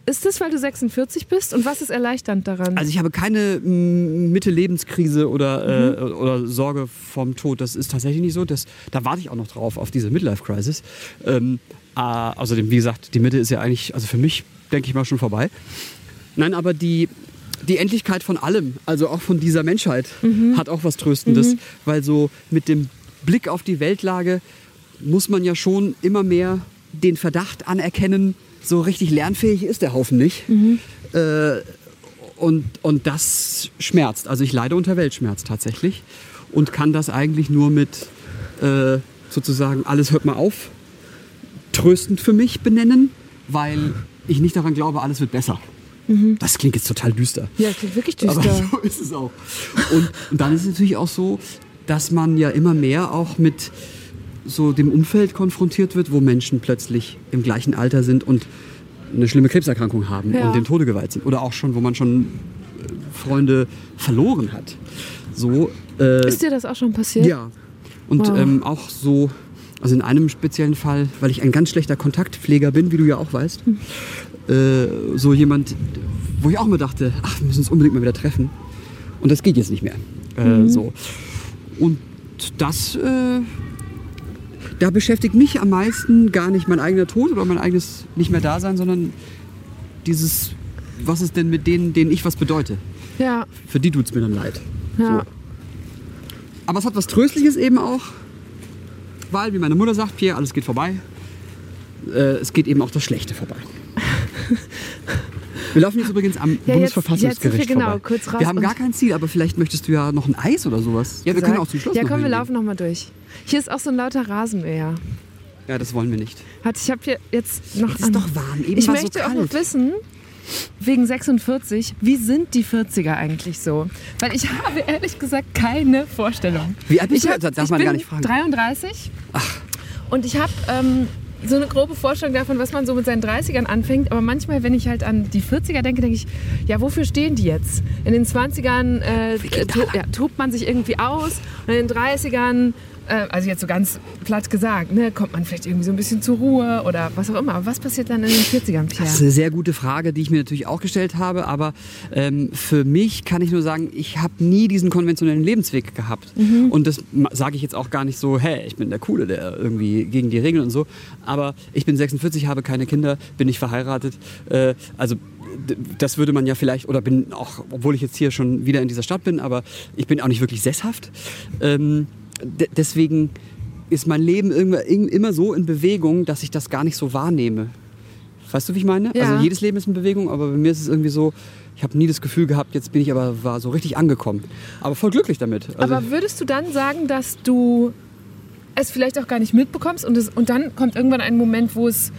ist das, weil du 46 bist? Und was ist erleichternd daran? Also ich habe keine mm, Mitte-Lebenskrise oder, äh, oder Sorge vorm Tod. Das ist tatsächlich nicht so. Das, da warte ich auch noch drauf, auf diese Midlife-Crisis. Ähm, äh, außerdem, wie gesagt, die Mitte ist ja eigentlich, also für mich, denke ich mal, schon vorbei. Nein, aber die, die Endlichkeit von allem, also auch von dieser Menschheit, hat auch was Tröstendes. Weil so mit dem Blick auf die Weltlage muss man ja schon immer mehr den Verdacht anerkennen, so richtig lernfähig ist der Haufen nicht. Äh, und, und das schmerzt. Also ich leide unter Weltschmerz tatsächlich und kann das eigentlich nur mit äh, sozusagen alles hört mal auf, tröstend für mich benennen, weil ich nicht daran glaube, alles wird besser. Das klingt jetzt total düster. ja, klingt wirklich düster. Aber so ist es auch. Und, und dann ist es natürlich auch so, dass man ja immer mehr auch mit so dem Umfeld konfrontiert wird, wo Menschen plötzlich im gleichen Alter sind und eine schlimme Krebserkrankung haben Ja. und dem Tode geweiht sind. Oder auch schon, wo man schon äh, Freunde verloren hat. So, äh, ist dir das auch schon passiert? ja. Und Wow. ähm, auch so, also in einem speziellen Fall, weil ich ein ganz schlechter Kontaktpfleger bin, wie du ja auch weißt, Hm. äh, so jemand, wo ich auch immer dachte, ach, wir müssen uns unbedingt mal wieder treffen. Und das geht jetzt nicht mehr. Äh, Mhm. so. Und das, äh, da beschäftigt mich am meisten gar nicht mein eigener Tod oder mein eigenes nicht mehr Dasein, sondern dieses, was ist denn mit denen, denen ich was bedeute? Ja, Für die tut's mir dann leid. ja. So. Aber es hat was Tröstliches eben auch, weil, wie meine Mutter sagt, Pierre, alles geht vorbei. Äh, es geht eben auch das Schlechte vorbei. Wir laufen jetzt übrigens am Ja, jetzt- Bundesverfassungsgericht jetzt wir genau vorbei. kurz raus wir haben gar kein Ziel, aber vielleicht möchtest du ja noch ein Eis oder sowas. Ja, wir können auch zum Schluss Ja, komm, wir laufen noch mal durch. Hier ist auch so ein lauter Rasenmäher. Ja, das wollen wir nicht. Warte, ich habe hier jetzt noch. Es ist doch warm, eben ich war so möchte auch kalt. noch wissen, wegen 46, wie sind die 40er eigentlich so? Weil ich habe ehrlich gesagt keine Vorstellung. Wie alt bist ich du? hab- Das darf man gar nicht fragen. 33. Und ich habe ähm, so eine grobe Vorstellung davon, was man so mit seinen 30ern anfängt. Aber manchmal, wenn ich halt an die 40er denke, denke ich, ja, wofür stehen die jetzt? In den 20ern äh, äh, to ja, tobt man sich irgendwie aus. Und in den 30ern, äh, also jetzt so ganz platt gesagt, ne, kommt man vielleicht irgendwie so ein bisschen zur Ruhe oder was auch immer. Aber was passiert dann in den 40ern, Das ist Pierre? eine sehr gute Frage, die ich mir natürlich auch gestellt habe. Aber ähm, für mich kann ich nur sagen, ich habe nie diesen konventionellen Lebensweg gehabt. Und das sage ich jetzt auch gar nicht so, hey, ich bin der Coole, der irgendwie gegen die Regeln und so. Aber ich bin 46, habe keine Kinder, bin nicht verheiratet. Äh, also das würde man ja vielleicht, oder bin auch, obwohl ich jetzt hier schon wieder in dieser Stadt bin, aber ich bin auch nicht wirklich sesshaft. Ähm, deswegen ist mein Leben immer so in Bewegung, dass ich das gar nicht so wahrnehme. Weißt du, wie ich meine? Ja. Also jedes Leben ist in Bewegung, aber bei mir ist es irgendwie so, ich habe nie das Gefühl gehabt, jetzt bin ich aber war so richtig angekommen. Aber voll glücklich damit. Also, Aber würdest du dann sagen, dass du es vielleicht auch gar nicht mitbekommst und, es, und dann kommt irgendwann ein Moment, wo es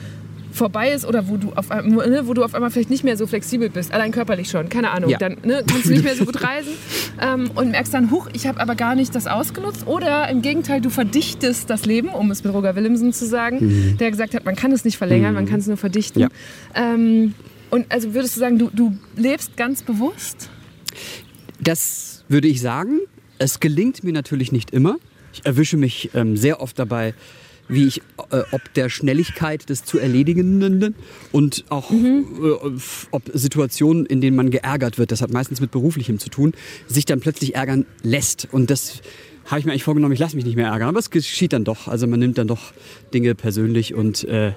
vorbei ist oder wo du auf einmal, ne, wo du auf einmal vielleicht nicht mehr so flexibel bist, allein körperlich schon, keine Ahnung, Ja. dann ne, kannst du nicht mehr so gut reisen ähm, und merkst dann, huch, ich habe aber gar nicht das ausgenutzt oder im Gegenteil, du verdichtest das Leben, um es mit Roger Willemsen zu sagen, der gesagt hat, man kann es nicht verlängern, man kann es nur verdichten. Ja. Ähm, und also würdest du sagen, du, du lebst ganz bewusst? das würde ich sagen. Es gelingt mir natürlich nicht immer. Ich erwische mich ähm, sehr oft dabei, wie ich äh, ob der Schnelligkeit des zu Erledigenden und auch äh, ob Situationen, in denen man geärgert wird, das hat meistens mit beruflichem zu tun, sich dann plötzlich ärgern lässt. Und das habe ich mir eigentlich vorgenommen, ich lasse mich nicht mehr ärgern. Aber es geschieht dann doch. Also man nimmt dann doch Dinge persönlich und äh,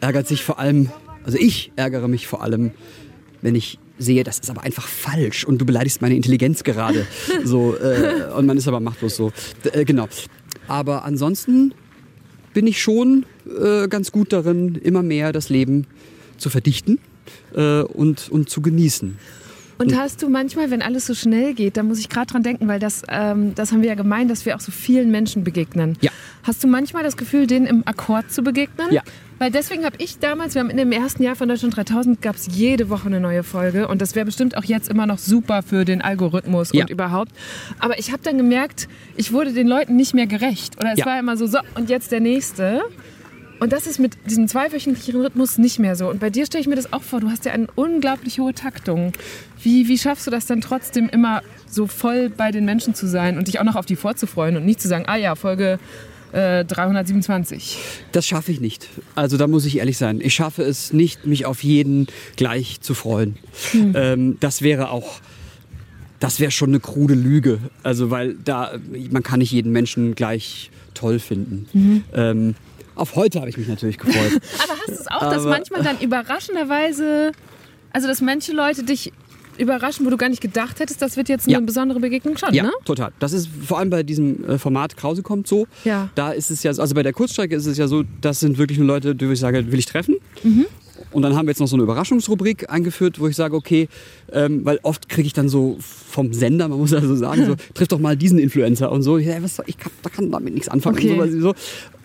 ärgert sich vor allem, also ich ärgere mich vor allem, wenn ich sehe, das ist aber einfach falsch und du beleidigst meine Intelligenz gerade. So, äh, und man ist aber machtlos so. D äh, genau. Aber ansonsten bin ich schon äh, ganz gut darin, immer mehr das Leben zu verdichten äh, und, und zu genießen. Und hast du manchmal, wenn alles so schnell geht, da muss ich gerade dran denken, weil das, ähm, das haben wir ja gemeint, dass wir auch so vielen Menschen begegnen. Ja. Hast du manchmal das Gefühl, denen im Akkord zu begegnen? Ja. Weil deswegen habe ich damals, wir haben in dem ersten Jahr von Deutschland 3000 gab es jede Woche eine neue Folge und das wäre bestimmt auch jetzt immer noch super für den Algorithmus Ja. und überhaupt. Aber ich habe dann gemerkt, ich wurde den Leuten nicht mehr gerecht. Oder es Ja. war immer so, so und jetzt der nächste. Und das ist mit diesem zweiwöchentlichen Rhythmus nicht mehr so. Und bei dir stelle ich mir das auch vor, du hast ja eine unglaublich hohe Taktung. Wie, wie schaffst du das dann trotzdem immer so voll bei den Menschen zu sein und dich auch noch auf die vorzufreuen und nicht zu sagen, ah ja, Folge äh, 327. Das schaffe ich nicht. Also da muss ich ehrlich sein. Ich schaffe es nicht, mich auf jeden gleich zu freuen. Ähm, das wäre auch, das wäre schon eine krude Lüge. Also weil da, man kann nicht jeden Menschen gleich toll finden. Ähm, auf heute habe ich mich natürlich gefreut. Aber hast du es auch, dass Aber- manchmal dann überraschenderweise, also dass manche Leute dich überraschen, wo du gar nicht gedacht hättest, das wird jetzt eine Ja. besondere Begegnung schon, Ja, ne? total. Das ist vor allem bei diesem äh, Format Krause kommt so. Ja. Da ist es ja, also bei der Kurzstrecke ist es ja so, das sind wirklich nur Leute, die ich sage, will ich treffen. Mhm. Und dann haben wir jetzt noch so eine Überraschungsrubrik eingeführt, wo ich sage, okay, ähm, weil oft kriege ich dann so vom Sender, man muss ja so sagen, so, triff doch mal diesen Influencer und so. Ja, was soll, ich kann, da kann damit nichts anfangen. Okay. Und so, so.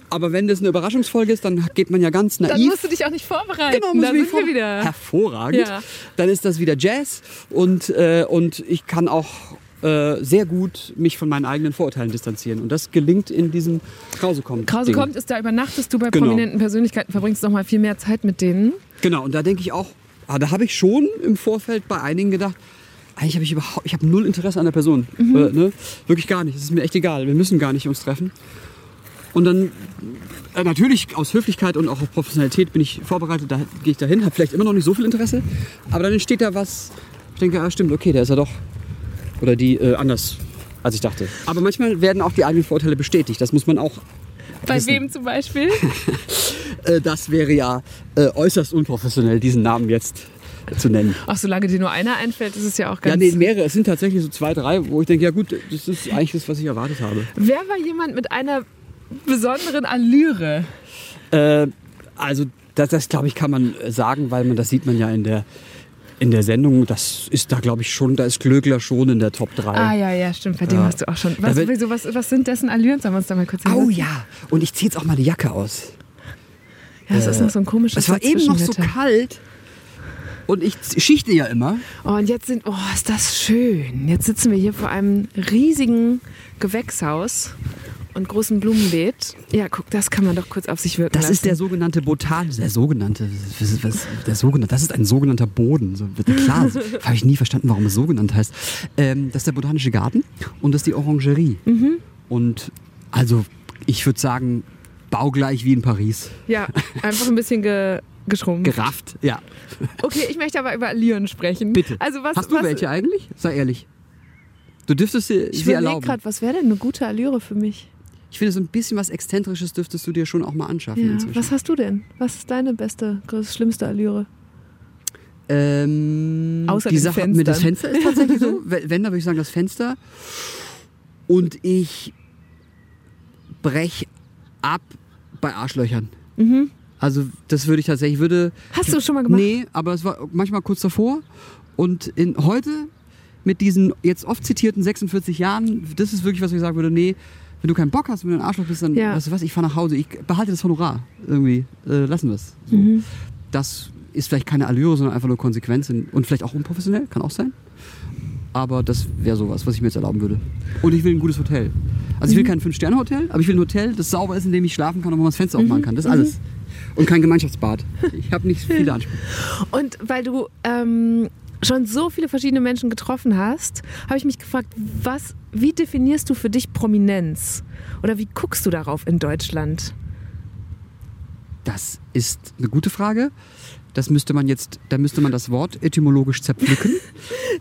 Aber wenn das eine Überraschungsfolge ist, dann geht man ja ganz naiv. Dann musst du dich auch nicht vorbereiten. Genau, muss da ich mich sind wir wieder. Hervorragend. Ja. Dann ist das wieder Jazz und, äh, und ich kann auch äh, sehr gut mich von meinen eigenen Vorurteilen distanzieren. Und das gelingt in diesem Krause kommt. Krause Ding. kommt, ist da übernachtest du bei Genau. prominenten Persönlichkeiten, verbringst noch mal viel mehr Zeit mit denen. Genau, und da denke ich auch, ah, da habe ich schon im Vorfeld bei einigen gedacht, eigentlich habe ich überhaupt, ich habe null Interesse an der Person. Mhm. Äh, ne? Wirklich gar nicht. Es ist mir echt egal. Wir müssen gar nicht uns treffen. Und dann, äh, natürlich aus Höflichkeit und auch auf Professionalität bin ich vorbereitet, da gehe ich dahin, habe vielleicht immer noch nicht so viel Interesse, aber dann entsteht da was, ich denke, ah, stimmt, okay, der ist ja doch, oder die äh, anders, als ich dachte. Aber manchmal werden auch die eigenen Vorteile bestätigt, das muss man auch Bei Wissen. wem zum Beispiel? Äh, das wäre ja äh, äußerst unprofessionell, diesen Namen jetzt zu nennen. Ach, solange dir nur einer einfällt, ist es ja auch Ja, ganz... nee, mehrere. Es sind tatsächlich so zwei, drei, wo ich denke, ja gut, das ist eigentlich das, was ich erwartet habe. Wer war jemand mit einer besonderen Allüre? Äh, also das, das glaube ich, kann man äh, sagen, weil man das sieht man ja in der in der Sendung. Das ist da, glaube ich, schon, da ist Glöckler schon in der Top 3. Ah ja, ja, stimmt, bei dem Ja. hast du auch schon. Was, wieso, was, was sind dessen Allüren? Sollen wir uns da mal kurz Oh hinsetzen? ja, und ich ziehe jetzt auch mal die Jacke aus. Ja, es ist noch so ein komisches Es war eben noch so kalt. Und ich schichte ja immer. Oh, und jetzt sind, oh, ist das schön. Jetzt sitzen wir hier vor einem riesigen Gewächshaus und großen Blumenbeet. Ja, guck, das kann man doch kurz auf sich wirken Das lassen. ist der sogenannte Botan, der sogenannte, der sogenannte, das ist ein sogenannter Boden. So, klar, habe ich nie verstanden, warum es so genannt heißt. Ähm, das ist der botanische Garten und das ist die Orangerie. Mhm. Und also, ich würde sagen, baugleich wie in Paris. Ja, einfach ein bisschen ge, geschrumpft. Gerafft, ja. Okay, ich möchte aber über Allüren sprechen. Bitte. Also was, Hast du was, welche eigentlich? Sei ehrlich. Du dürftest sie, Ich sie überlege erlauben. gerade, was wäre denn eine gute Allüre für mich? Ich finde, so ein bisschen was Exzentrisches dürftest du dir schon auch mal anschaffen Ja, inzwischen. was hast du denn? Was ist deine beste, schlimmste Allüre? Ähm, Außer die Sache mit das Fenstern. Fenster ist tatsächlich so. Wenn, dann würde ich sagen das Fenster. Und ich brech ab bei Arschlöchern. Also das würde ich tatsächlich, würde... Hast du schon mal gemacht? Nee, aber es war manchmal kurz davor. Und in, heute mit diesen jetzt oft zitierten 46 Jahren, das ist wirklich, was ich sagen würde, nee, wenn du keinen Bock hast, wenn du ein Arschloch bist, dann, Ja. weißt du was, ich fahre nach Hause, ich behalte das Honorar irgendwie, äh, lassen wir es. So. Mhm. Das ist vielleicht keine Allüre, sondern einfach nur Konsequenz und vielleicht auch unprofessionell, kann auch sein. Aber das wäre sowas, was ich mir jetzt erlauben würde. Und ich will ein gutes Hotel. Also ich will kein Fünf-Sterne-Hotel, aber ich will ein Hotel, das sauber ist, in dem ich schlafen kann und wo man das Fenster aufmachen kann. Das ist alles. Und kein Gemeinschaftsbad. Ich habe nicht viele Ansprüche. Und weil du ähm, schon so viele verschiedene Menschen getroffen hast, habe ich mich gefragt, was, wie definierst du für dich Prominenz? Oder wie guckst du darauf in Deutschland? Das ist eine gute Frage. Das müsste man jetzt, da müsste man das Wort etymologisch zerpflücken.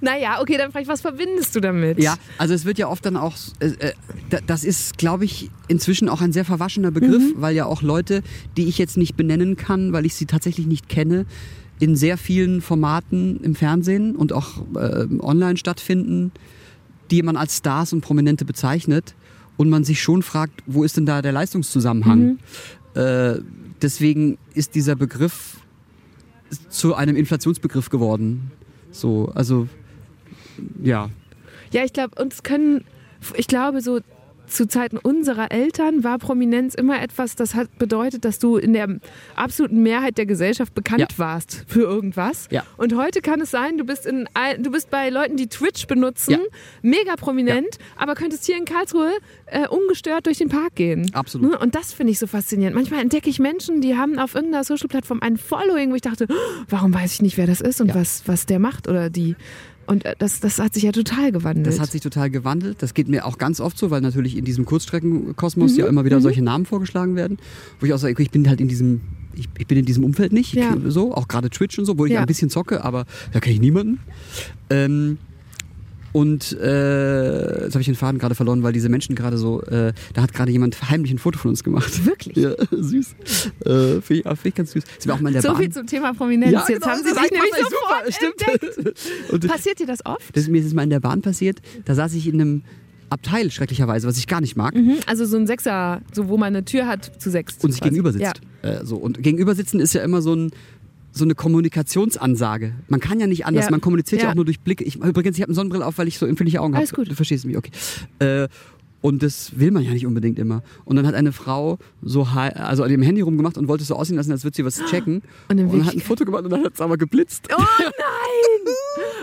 Naja, okay, dann frage ich, was verbindest du damit? Ja, also es wird ja oft dann auch, äh, äh, da- das ist, glaube ich, inzwischen auch ein sehr verwaschener Begriff, weil ja auch Leute, die ich jetzt nicht benennen kann, weil ich sie tatsächlich nicht kenne, in sehr vielen Formaten im Fernsehen und auch äh, online stattfinden, die man als Stars und Prominente bezeichnet und man sich schon fragt, wo ist denn da der Leistungszusammenhang? Äh, deswegen ist dieser Begriff zu einem Inflationsbegriff geworden. So, also ja. Ja, ich glaube, uns können, ich glaube, so zu Zeiten unserer Eltern war Prominenz immer etwas, das hat bedeutet, dass du in der absoluten Mehrheit der Gesellschaft bekannt Ja. warst für irgendwas. Ja. Und heute kann es sein, du bist, in, du bist bei Leuten, die Twitch benutzen, Ja. mega prominent, aber könntest hier in Karlsruhe äh, ungestört durch den Park gehen. Absolut. Ne? Und das finde ich so faszinierend. Manchmal entdecke ich Menschen, die haben auf irgendeiner Social-Plattform ein Following, wo ich dachte, "Oh, warum weiß ich nicht, wer das ist und was, was der macht oder die. Und äh, das, das hat sich ja total gewandelt. Das hat sich total gewandelt. Das geht mir auch ganz oft so, weil natürlich in diesem Kurzstreckenkosmos ja immer wieder solche Namen vorgeschlagen werden, wo ich auch sage, ich bin halt in diesem, ich, ich bin in diesem Umfeld nicht, Ja. so, auch gerade Twitch und so, wo ich Ja. ein bisschen zocke, aber da kenne ich niemanden. Ähm, und äh, jetzt habe ich den Faden gerade verloren, weil diese Menschen gerade so, äh, da hat gerade jemand heimlich ein Foto von uns gemacht. Wirklich? Ja, süß. Äh, Finde ich, find ich ganz süß. Sind wir auch mal in der so Bahn. viel zum Thema Prominenz. Jetzt genau, haben Sie sich nämlich sofort super, entdeckt. stimmt. Und Passiert dir das oft? das ist mir jetzt mal in der Bahn passiert. Da saß ich in einem Abteil, schrecklicherweise, was ich gar nicht mag. Mhm, Also so ein Sechser, so wo man eine Tür hat zu sechs. Und sich gegenüber sitzt. Ja. Äh, so. Und gegenüber sitzen ist ja immer so ein so eine Kommunikationsansage. Man kann ja nicht anders. Ja. Man kommuniziert ja. Ja. auch nur durch Blicke. Ich, übrigens, ich habe eine Sonnenbrille auf, weil ich so empfindliche Augen habe. Alles gut. Du verstehst mich, okay. Äh, und das will man ja nicht unbedingt immer. Und dann hat eine Frau so also an dem Handy rumgemacht und wollte es so aussehen lassen, als würde sie was checken. Und in hat ein Foto gemacht und dann hat es aber geblitzt. Oh nein!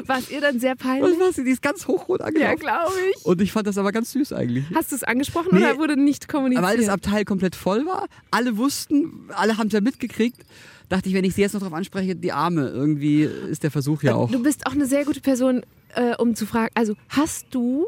War es ihr dann sehr Was peinlich? war sie? Die ist ganz hochrot Ja, angelaufen. glaube ich. und ich fand das aber ganz süß eigentlich. Hast du es angesprochen Nee. oder wurde nicht kommuniziert? Weil das Abteil komplett voll war. Alle wussten, alle haben es ja mitgekriegt. Dachte ich, wenn ich sie jetzt noch drauf anspreche, die Arme, irgendwie ist der Versuch ja auch. Du bist auch eine sehr gute Person, äh, um zu fragen. Also hast du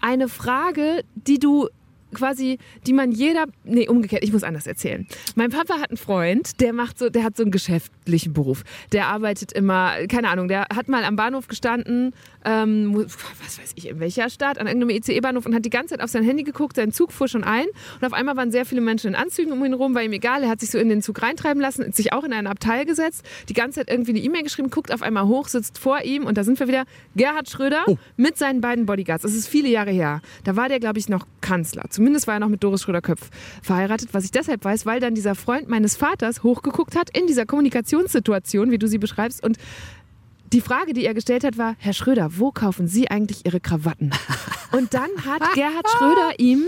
eine Frage, die du quasi, die man jeder, nee, umgekehrt, ich muss anders erzählen. Mein Papa hat einen Freund, der macht so, der hat so einen geschäftlichen Beruf. Der arbeitet immer, keine Ahnung, der hat mal am Bahnhof gestanden, ähm, was weiß ich, in welcher Stadt, an irgendeinem ICE-Bahnhof und hat die ganze Zeit auf sein Handy geguckt, sein Zug fuhr schon ein und auf einmal waren sehr viele Menschen in Anzügen um ihn rum, war ihm egal, er hat sich so in den Zug reintreiben lassen, sich auch in ein Abteil gesetzt, die ganze Zeit irgendwie eine E-Mail geschrieben, guckt auf einmal hoch, sitzt vor ihm und da sind wir wieder, Gerhard Schröder mit seinen beiden Bodyguards. Das ist viele Jahre her. Da war der, glaube ich, noch Kanzler. Zumindest war er noch mit Doris Schröder-Köpf verheiratet, was ich deshalb weiß, weil dann dieser Freund meines Vaters hochgeguckt hat in dieser Kommunikationssituation, wie du sie beschreibst und die Frage, die er gestellt hat, war, Herr Schröder, wo kaufen Sie eigentlich Ihre Krawatten? Und dann hat Gerhard Schröder ihm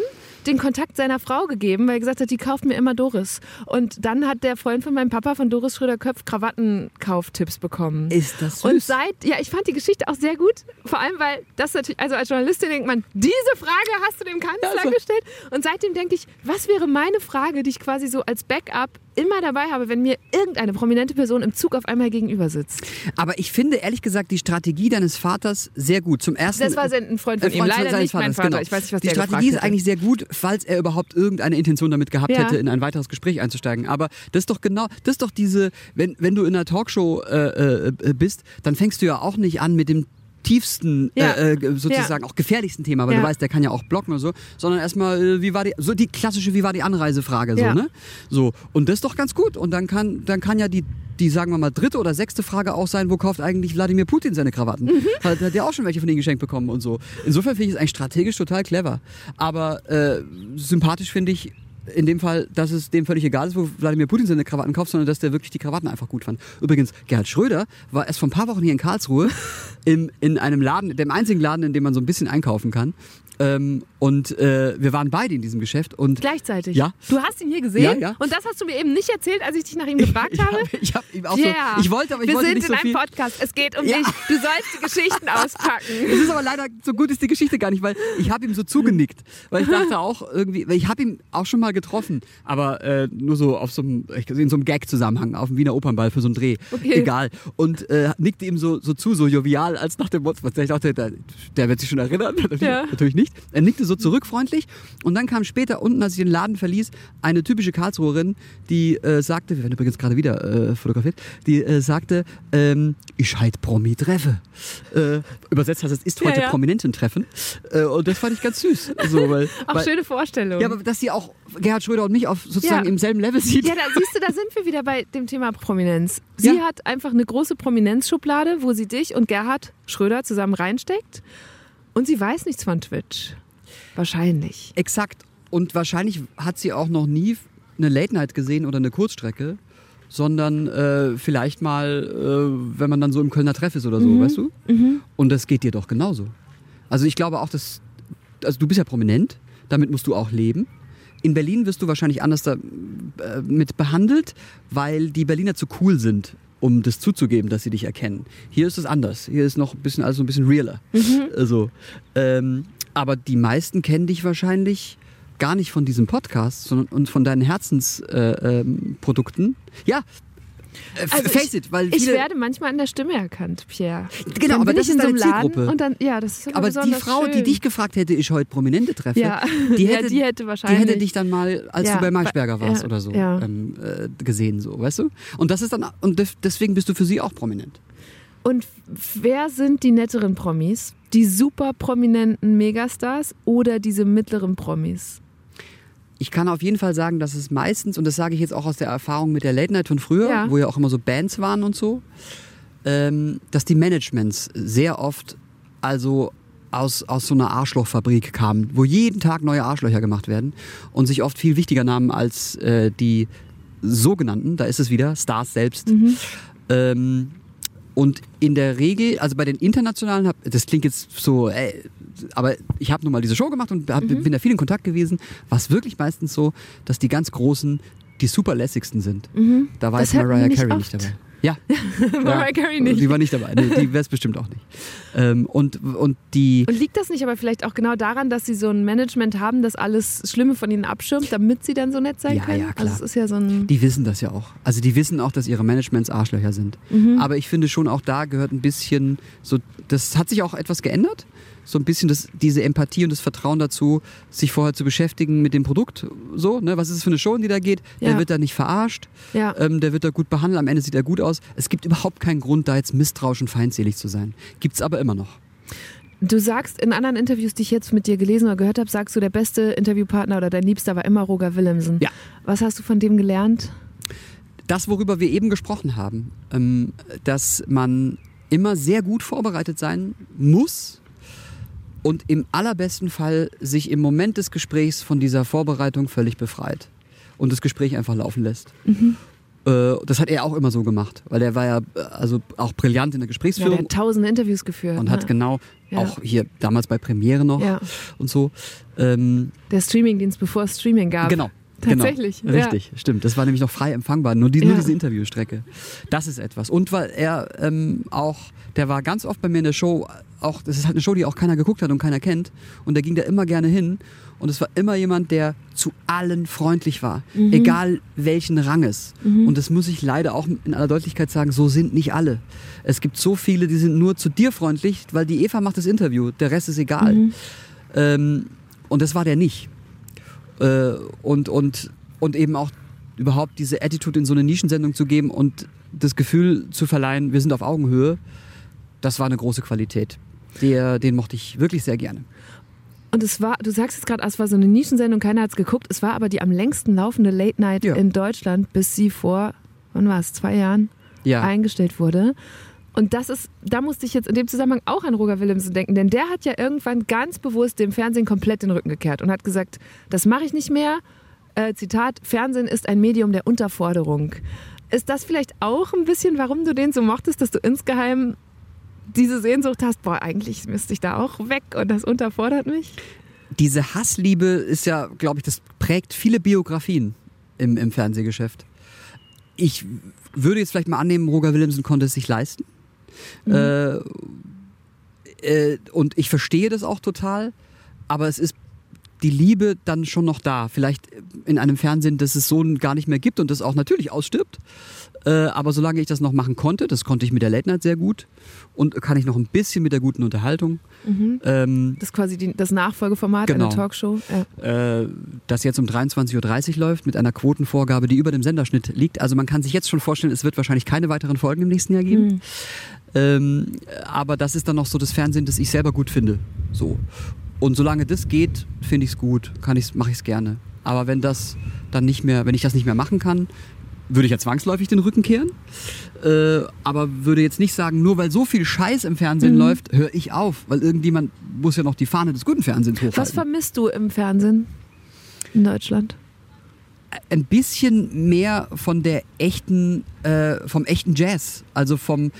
den Kontakt seiner Frau gegeben, weil er gesagt hat, die kauft mir immer Doris. Und dann hat der Freund von meinem Papa von Doris Schröder-Köpf Krawattenkauftipps bekommen. Ist das süß? Und seit, ja, ich fand die Geschichte auch sehr gut. Vor allem, weil das natürlich, also als Journalistin denkt man, diese Frage hast du dem Kanzler Ja, so. gestellt. Und seitdem denke ich, was wäre meine Frage, die ich quasi so als Backup immer dabei habe, wenn mir irgendeine prominente Person im Zug auf einmal gegenüber sitzt. Aber ich finde ehrlich gesagt die Strategie deines Vaters sehr gut. Zum ersten. Das war ein Freund von Äh, ihm, leider nicht mein Vaters, Vater. genau. Ich weiß nicht, was Die Strategie ist hätte. eigentlich sehr gut, falls er überhaupt irgendeine Intention damit gehabt Ja. hätte, in ein weiteres Gespräch einzusteigen. Aber das ist doch genau, das ist doch diese, wenn, wenn du in einer Talkshow äh, äh, bist, dann fängst du ja auch nicht an mit dem tiefsten, Ja. äh, äh, sozusagen auch gefährlichsten Thema, weil Ja. du weißt, der kann ja auch blocken oder so, sondern erstmal, äh, wie war die, so die klassische, wie war die Anreisefrage, so, Ja. ne? So. Und das ist doch ganz gut. Und dann kann, dann kann ja die, die, sagen wir mal, dritte oder sechste Frage auch sein, wo kauft eigentlich Wladimir Putin seine Krawatten? Mhm. Hat, hat der auch schon welche von denen geschenkt bekommen und so. Insofern finde ich es eigentlich strategisch total clever. Aber äh, sympathisch finde ich in dem Fall, dass es dem völlig egal ist, wo Wladimir Putin seine Krawatten kauft, sondern dass der wirklich die Krawatten einfach gut fand. Übrigens, Gerhard Schröder war erst vor ein paar Wochen hier in Karlsruhe im, in einem Laden, dem einzigen Laden, in dem man so ein bisschen einkaufen kann. Ähm, und äh, wir waren beide in diesem Geschäft und Gleichzeitig. Ja. Du hast ihn hier gesehen Ja, ja. und das hast du mir eben nicht erzählt, als ich dich nach ihm gefragt ich habe. habe ich hab ihm auch Yeah. so, ich wollte, aber ich Wir wollte sind nicht in so einem viel. Podcast. Es geht um Ja. dich. Du sollst die Geschichten auspacken. Es ist aber leider, so gut ist die Geschichte gar nicht, weil ich habe ihm so zugenickt. Weil ich dachte auch irgendwie, ich habe ihn auch schon mal getroffen, aber äh, nur so auf so einem, ich- in so einem Gag-Zusammenhang, auf dem Wiener Opernball für so einen Dreh. Okay. Egal. Und äh, nickte ihm so, so zu, so jovial, als nach dem Motto, ich dachte, der, der wird sich schon erinnern. Natürlich, Ja. natürlich nicht. Er nickte so zurück freundlich und dann kam später unten, als ich den Laden verließ, eine typische Karlsruherin, die äh, sagte, wir werden übrigens gerade wieder äh, fotografiert, die äh, sagte, ähm, ich heit Promi treffe. Äh, übersetzt heißt es, ist heute Ja, ja. Prominenten-Treffen. Äh, und das fand ich ganz süß. So, weil, Auch weil, schöne Vorstellung. Ja, aber dass sie auch Gerhard Schröder und mich auf sozusagen Ja. im selben Level sieht. Ja, da siehst du, da sind wir wieder bei dem Thema Prominenz. Sie hat einfach eine große Prominenzschublade, wo sie dich und Gerhard Schröder zusammen reinsteckt. Und sie weiß nichts von Twitch. Wahrscheinlich. Exakt. Und wahrscheinlich hat sie auch noch nie eine Late Night gesehen oder eine Kurzstrecke, sondern äh, vielleicht mal, äh, wenn man dann so im Kölner Treff ist oder so, weißt du? Und das geht dir doch genauso. Also ich glaube auch, dass, also du bist ja prominent, damit musst du auch leben. In Berlin wirst du wahrscheinlich anders da, äh, mit behandelt, weil die Berliner zu cool sind, um das zuzugeben, dass sie dich erkennen. Hier ist es anders. Hier ist noch ein bisschen, also ein bisschen realer. Also, ähm, aber die meisten kennen dich wahrscheinlich gar nicht von diesem Podcast, sondern und von deinen Herzensprodukten. Äh, ähm, ja, Also face it, weil Ich werde manchmal an der Stimme erkannt, Pierre. Genau, dann aber das ich in ist so deine Laden Zielgruppe. dann, ja, das ist immer aber die Frau, schön. die dich gefragt hätte, ich heute Prominente treffe, Ja. die, Ja, hätte, die hätte die wahrscheinlich- hätte dich dann mal, als Ja, du bei Maischberger bei- warst ja, oder so, ja. ähm, äh, gesehen, so, weißt du? Und das ist dann, und deswegen bist du für sie auch prominent. Und wer sind die netteren Promis? Die super prominenten Megastars oder diese mittleren Promis? Ich kann auf jeden Fall sagen, dass es meistens, und das sage ich jetzt auch aus der Erfahrung mit der Late Night von früher, Ja. wo ja auch immer so Bands waren und so, ähm, dass die Managements sehr oft also aus, aus so einer Arschlochfabrik kamen, wo jeden Tag neue Arschlöcher gemacht werden und sich oft viel wichtiger nahmen als äh, die sogenannten, da ist es wieder, Stars selbst. Ähm, und in der Regel, also bei den internationalen, das klingt jetzt so, äh, aber ich habe nun mal diese Show gemacht und hab, bin da viel in Kontakt gewesen, war es wirklich meistens so, dass die ganz Großen die super lässigsten sind. Da war Das jetzt Mariah Carey oft. nicht dabei. Ja. Mariah Carey nicht. Die war nicht dabei. Nee, die wäre es bestimmt auch nicht. Ähm, und, und die. Und liegt das nicht aber vielleicht auch genau daran, dass sie so ein Management haben, das alles Schlimme von ihnen abschirmt, damit sie dann so nett sein Ja, können? ja, klar. Also ist ja so ein... Die wissen das ja auch. Also die wissen auch, dass ihre Managements Arschlöcher sind. Mhm. Aber ich finde schon auch da gehört ein bisschen so, das hat sich auch etwas geändert. So ein bisschen das, diese Empathie und das Vertrauen dazu, sich vorher zu beschäftigen mit dem Produkt. So, ne? Was ist es für eine Show, die da geht? Der Ja. wird da nicht verarscht. Ja. Ähm, der wird da gut behandelt. Am Ende sieht er gut aus. Es gibt überhaupt keinen Grund, da jetzt misstrauisch und feindselig zu sein. Gibt's aber immer noch. Du sagst in anderen Interviews, die ich jetzt mit dir gelesen oder gehört habe, sagst du, der beste Interviewpartner oder dein Liebster war immer Roger Willemsen. Ja. Was hast du von dem gelernt? das, worüber wir eben gesprochen haben, ähm, dass man immer sehr gut vorbereitet sein muss und im allerbesten Fall sich im Moment des Gesprächs von dieser Vorbereitung völlig befreit und das Gespräch einfach laufen lässt. Äh, Das hat er auch immer so gemacht, weil er war ja äh, also auch brillant in der Ja, der Gesprächsführung hat tausende Interviews geführt. und ne? hat genau Ja. auch hier damals bei Premiere noch Ja. und so. Ähm, Der Streamingdienst, bevor es Streaming gab. Genau. Tatsächlich, Genau. ja. Richtig, stimmt. Das war nämlich noch frei empfangbar. Nur, die, nur Ja. diese Interviewstrecke. Das ist etwas. Und weil er ähm, auch, der war ganz oft bei mir in der Show, auch, das ist halt eine Show, die auch keiner geguckt hat und keiner kennt. Und der ging da immer gerne hin. Und es war immer jemand, der zu allen freundlich war. Mhm. Egal welchen Ranges. Und das muss ich leider auch in aller Deutlichkeit sagen, so sind nicht alle. Es gibt so viele, die sind nur zu dir freundlich, weil die Eva macht das Interview. Der Rest ist egal. Mhm. Ähm, und das war der nicht äh, und, und, und eben auch überhaupt diese Attitude in so eine Nischensendung zu geben und das Gefühl zu verleihen, wir sind auf Augenhöhe, das war eine große Qualität. Der, den mochte ich wirklich sehr gerne. Und es war, du sagst jetzt gerade, es war so eine Nischensendung, keiner hat es geguckt. Es war aber die am längsten laufende Late Night Ja. in Deutschland, bis sie vor, wann war es, zwei Jahren Ja, eingestellt wurde. Und das ist, da musste ich jetzt in dem Zusammenhang auch an Roger Willemsen denken, denn der hat ja irgendwann ganz bewusst dem Fernsehen komplett den Rücken gekehrt und hat gesagt, das mache ich nicht mehr. Äh, Zitat, Fernsehen ist ein Medium der Unterforderung. Ist das vielleicht auch ein bisschen, warum du den so mochtest, dass du insgeheim diese Sehnsucht hast, boah, eigentlich müsste ich da auch weg und das unterfordert mich? diese Hassliebe ist ja, glaube ich, das prägt viele Biografien im, im Fernsehgeschäft. Ich würde jetzt vielleicht mal annehmen, Roger Willemsen konnte es sich leisten. Äh, äh, und ich verstehe das auch total, aber es ist die Liebe dann schon noch da. Vielleicht in einem Fernsehen, das es so gar nicht mehr gibt und das auch natürlich ausstirbt. Äh, aber solange ich das noch machen konnte, das konnte ich mit der Late Night sehr gut und kann ich noch ein bisschen mit der guten Unterhaltung. Ähm, Das ist quasi die, das Nachfolgeformat Genau. einer Talkshow. Ja. äh, das jetzt um 23.30 Uhr läuft mit einer Quotenvorgabe, die über dem Senderschnitt liegt. Also man kann sich jetzt schon vorstellen, es wird wahrscheinlich keine weiteren Folgen im nächsten Jahr geben. Ähm, aber das ist dann noch so das Fernsehen, das ich selber gut finde. So. Und solange das geht, finde ich es gut, kann ich's, mache ich es gerne. Aber wenn das dann nicht mehr, wenn ich das nicht mehr machen kann, würde ich ja zwangsläufig den Rücken kehren. Äh, aber würde jetzt nicht sagen, nur weil so viel Scheiß im Fernsehen läuft, höre ich auf. Weil irgendjemand muss ja noch die Fahne des guten Fernsehens hochhalten. Was vermisst du im Fernsehen in Deutschland? ein bisschen mehr von der echten, äh, vom echten Jazz. Also vom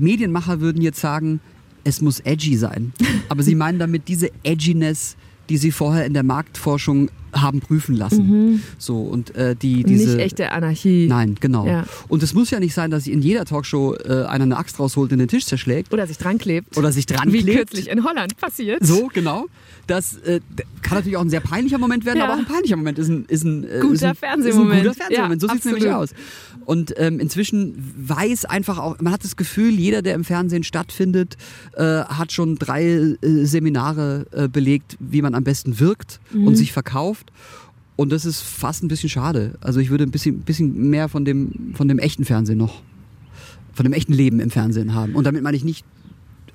Medienmacher würden jetzt sagen, es muss edgy sein. Aber sie meinen damit diese Edginess, die sie vorher in der Marktforschung haben prüfen lassen. So und äh, die diese Nicht echte Anarchie. Nein, genau. Ja. Und es muss ja nicht sein, dass in jeder Talkshow äh, einer eine Axt rausholt und den Tisch zerschlägt Oder sich dran klebt. oder sich dran Wie klebt. kürzlich in Holland passiert. So, genau. Das äh, kann natürlich auch ein sehr peinlicher Moment werden, Ja. aber auch ein peinlicher Moment ist ein, ist ein, äh, Guter ist ein, Fernsehmoment. Ist ein guter Fernsehmoment. Ja, so sieht es nämlich aus. Und ähm, inzwischen weiß einfach auch, man hat das Gefühl, jeder, der im Fernsehen stattfindet, äh, hat schon drei äh, Seminare belegt, wie man am besten wirkt Mhm. und sich verkauft. Und das ist fast ein bisschen schade. Also ich würde ein bisschen, bisschen mehr von dem, von dem echten Fernsehen noch, von dem echten Leben im Fernsehen haben. Und damit meine ich nicht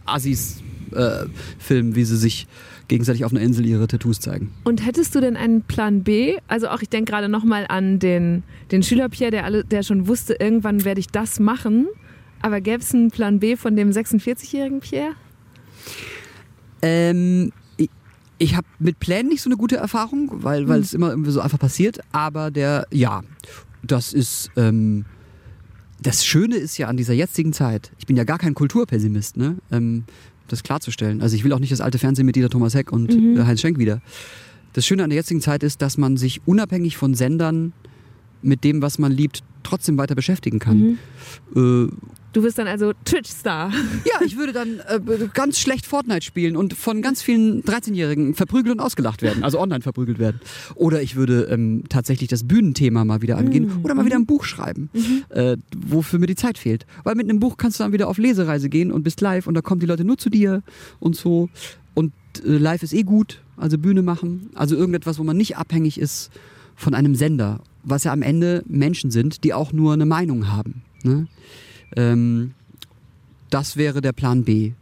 Assis äh, filmen, wie sie sich gegenseitig auf einer Insel ihre Tattoos zeigen. Und hättest du denn einen Plan B? Also auch, ich denke gerade nochmal an den, den Schüler Pierre, der, alle, der schon wusste, irgendwann werde ich das machen. Aber gäbe es einen Plan B von dem 46-jährigen Pierre? Ähm, ich habe mit Plänen nicht so eine gute Erfahrung, weil, weil es immer irgendwie so einfach passiert. Aber der, ja, das ist. Ähm, das Schöne ist ja an dieser jetzigen Zeit, ich bin ja gar kein Kulturpessimist, ne? Ähm, das klarzustellen. Also ich will auch nicht das alte Fernsehmitglieder Thomas Heck und äh, Heinz Schenk wieder. Das Schöne an der jetzigen Zeit ist, dass man sich unabhängig von Sendern mit dem, was man liebt, trotzdem weiter beschäftigen kann. Äh, Du wirst dann also Twitch-Star. ja, ich würde dann äh, ganz schlecht Fortnite spielen und von ganz vielen 13-Jährigen verprügelt und ausgelacht werden, also online verprügelt werden. Oder ich würde ähm, tatsächlich das Bühnenthema mal wieder angehen oder mal wieder ein Buch schreiben, äh, wofür mir die Zeit fehlt. Weil mit einem Buch kannst du dann wieder auf Lesereise gehen und bist live und da kommen die Leute nur zu dir und so. Und äh, live ist eh gut, also Bühne machen, also irgendetwas, wo man nicht abhängig ist von einem Sender, was ja am Ende Menschen sind, die auch nur eine Meinung haben. Ne? Ähm, das wäre der Plan B.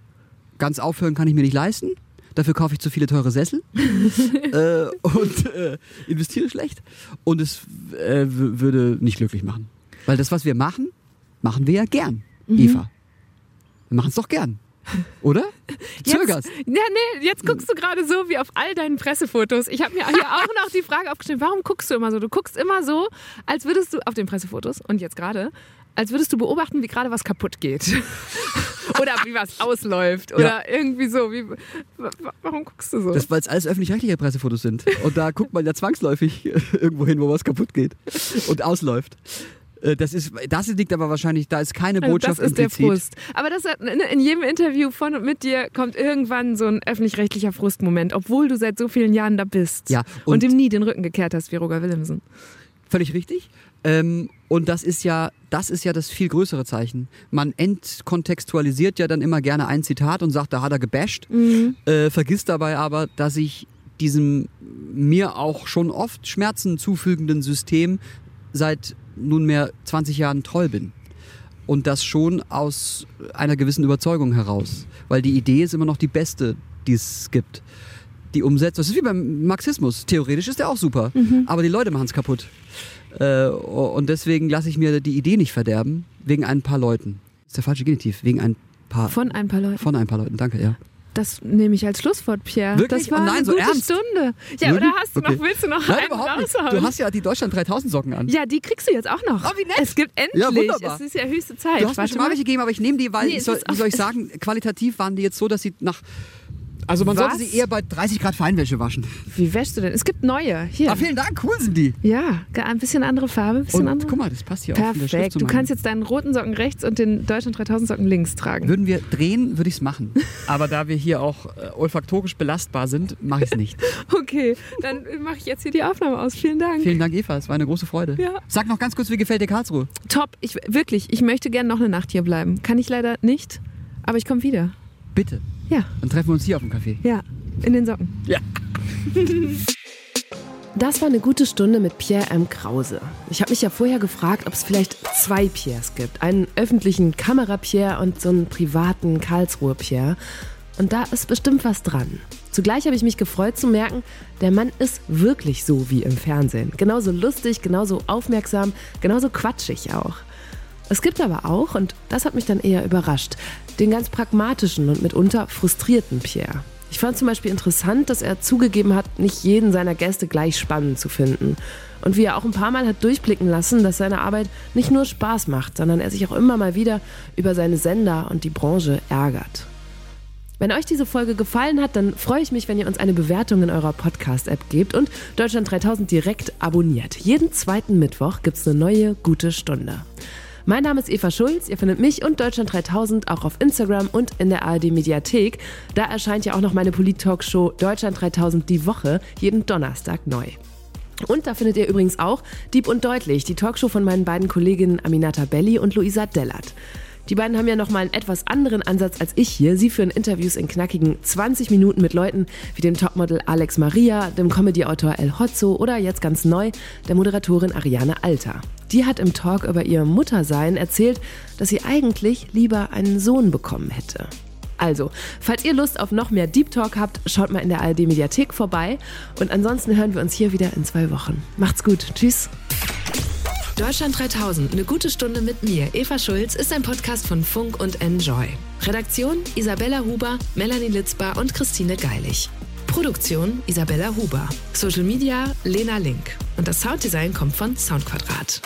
Ganz aufhören kann ich mir nicht leisten. Dafür kaufe ich zu viele teure Sessel äh, und äh, investiere schlecht. Und es äh, würde nicht glücklich machen. Weil das, was wir machen, machen wir ja gern, Eva. Wir machen es doch gern. Oder? Zögerst. Ja, nee, jetzt guckst du gerade so wie auf all deinen Pressefotos. Ich habe mir hier auch noch die Frage aufgestellt, warum guckst du immer so? Du guckst immer so, als würdest du, auf den Pressefotos und jetzt gerade, als würdest du beobachten, wie gerade was kaputt geht. oder wie was ausläuft. Oder irgendwie so. Wie, wa- wa- warum guckst du so? Das, weil es alles öffentlich-rechtliche Pressefotos sind. Und da guckt man ja zwangsläufig irgendwo hin, wo was kaputt geht und ausläuft. Äh, Das, ist, das liegt aber wahrscheinlich, da ist keine Also Botschaft das ist der implizit. Frust. Aber das in in jedem Interview von und mit dir kommt irgendwann so ein öffentlich-rechtlicher Frustmoment, obwohl du seit so vielen Jahren da bist. Ja, und, und- ihm nie den Rücken gekehrt hast wie Roger Willemsen. Völlig richtig. Ähm, und das ist ja, das ist ja das viel größere Zeichen. Man entkontextualisiert ja dann immer gerne ein Zitat und sagt, da hat er gebasht, äh, vergisst dabei aber, dass ich diesem mir auch schon oft Schmerzen zufügenden System seit nunmehr 20 Jahren treu bin. Und das schon aus einer gewissen Überzeugung heraus. Weil die Idee ist immer noch die beste, die es gibt. Die Umsetzung, das ist wie beim Marxismus. Theoretisch ist der auch super, aber die Leute machen es kaputt. Äh, und deswegen lasse ich mir die Idee nicht verderben, wegen ein paar Leuten. Das ist der falsche Genitiv, wegen ein paar. Von ein paar Leuten. von ein paar Leuten, danke, ja. Das nehme ich als Schlusswort, Pierre. Wirklich? Das war Oh nein, eine so gute ernst? Stunde. Ja, oder hast du Okay. noch, willst du noch Nein, einen überhaupt nicht. raushauen? Du hast ja die Deutschland 3000 Socken an. ja, die kriegst du jetzt auch noch. Oh, wie nett. Es gibt endlich. Ja, wunderbar. Es ist ja höchste Zeit. Du hast mir schon mal welche gegeben, aber ich nehme die, weil, Nee, soll, wie soll ich sagen, qualitativ waren die jetzt so, dass sie nach. Also man sollte Was? sie eher bei 30 Grad Feinwäsche waschen. Wie wäschst du denn? Es gibt neue. Hier. Ah, vielen Dank, cool sind die. ja, ein bisschen andere Farbe, ein bisschen Und andere. guck mal, das passt hier auch Perfekt. zu Du kannst jetzt deinen roten Socken rechts und den Deutschland 3000 Socken links tragen. Würden wir drehen, würde ich es machen. Aber da wir hier auch äh, olfaktorisch belastbar sind, mache ich es nicht. Okay, dann mache ich jetzt hier die Aufnahme aus. Vielen Dank. Vielen Dank, Eva. Es war eine große Freude. Ja. Sag noch ganz kurz, wie gefällt dir Karlsruhe? Top. Ich, wirklich, ich möchte gerne noch eine Nacht hier bleiben. Kann ich leider nicht, aber ich komme wieder. Bitte. Ja, Dann treffen wir uns hier auf dem Café. ja, in den Socken. Ja. Das war eine gute Stunde mit Pierre M. Krause. Ich habe mich ja vorher gefragt, ob es vielleicht zwei Pierres gibt. Einen öffentlichen Kamera-Pierre und so einen privaten Karlsruhe-Pierre. Und da ist bestimmt was dran. Zugleich habe ich mich gefreut zu merken, der Mann ist wirklich so wie im Fernsehen. Genauso lustig, genauso aufmerksam, genauso quatschig auch. Es gibt aber auch, und das hat mich dann eher überrascht, den ganz pragmatischen und mitunter frustrierten Pierre. Ich fand zum Beispiel interessant, dass er zugegeben hat, nicht jeden seiner Gäste gleich spannend zu finden. Und wie er auch ein paar Mal hat durchblicken lassen, dass seine Arbeit nicht nur Spaß macht, sondern er sich auch immer mal wieder über seine Sender und die Branche ärgert. Wenn euch diese Folge gefallen hat, dann freue ich mich, wenn ihr uns eine Bewertung in eurer Podcast-App gebt und Deutschland 3000 direkt abonniert. Jeden zweiten Mittwoch gibt es eine neue gute Stunde. Mein Name ist Eva Schulz. Ihr findet mich und Deutschland 3000 auch auf Instagram und in der ARD Mediathek. Da erscheint ja auch noch meine Polit-Talkshow Deutschland 3000 die Woche jeden Donnerstag neu. Und da findet ihr übrigens auch Dieb und Deutlich, die Talkshow von meinen beiden Kolleginnen Aminata Belli und Luisa Dellert. Die beiden haben ja nochmal einen etwas anderen Ansatz als ich hier. Sie führen Interviews in knackigen 20 Minuten mit Leuten wie dem Topmodel Alex Maria, dem Comedy-Autor El Hotzo oder jetzt ganz neu der Moderatorin Ariane Alter. Die hat im Talk über ihr Muttersein erzählt, dass sie eigentlich lieber einen Sohn bekommen hätte. Also, falls ihr Lust auf noch mehr Deep Talk habt, schaut mal in der ARD Mediathek vorbei. Und ansonsten hören wir uns hier wieder in zwei Wochen. Macht's gut. Tschüss. Deutschland 3000, eine gute Stunde mit mir, Eva Schulz, ist ein Podcast von Funk und Enjoy. Redaktion Isabella Huber, Melanie Litzbar und Christine Geilig. Produktion Isabella Huber. Social Media Lena Link. Und das Sounddesign kommt von Soundquadrat.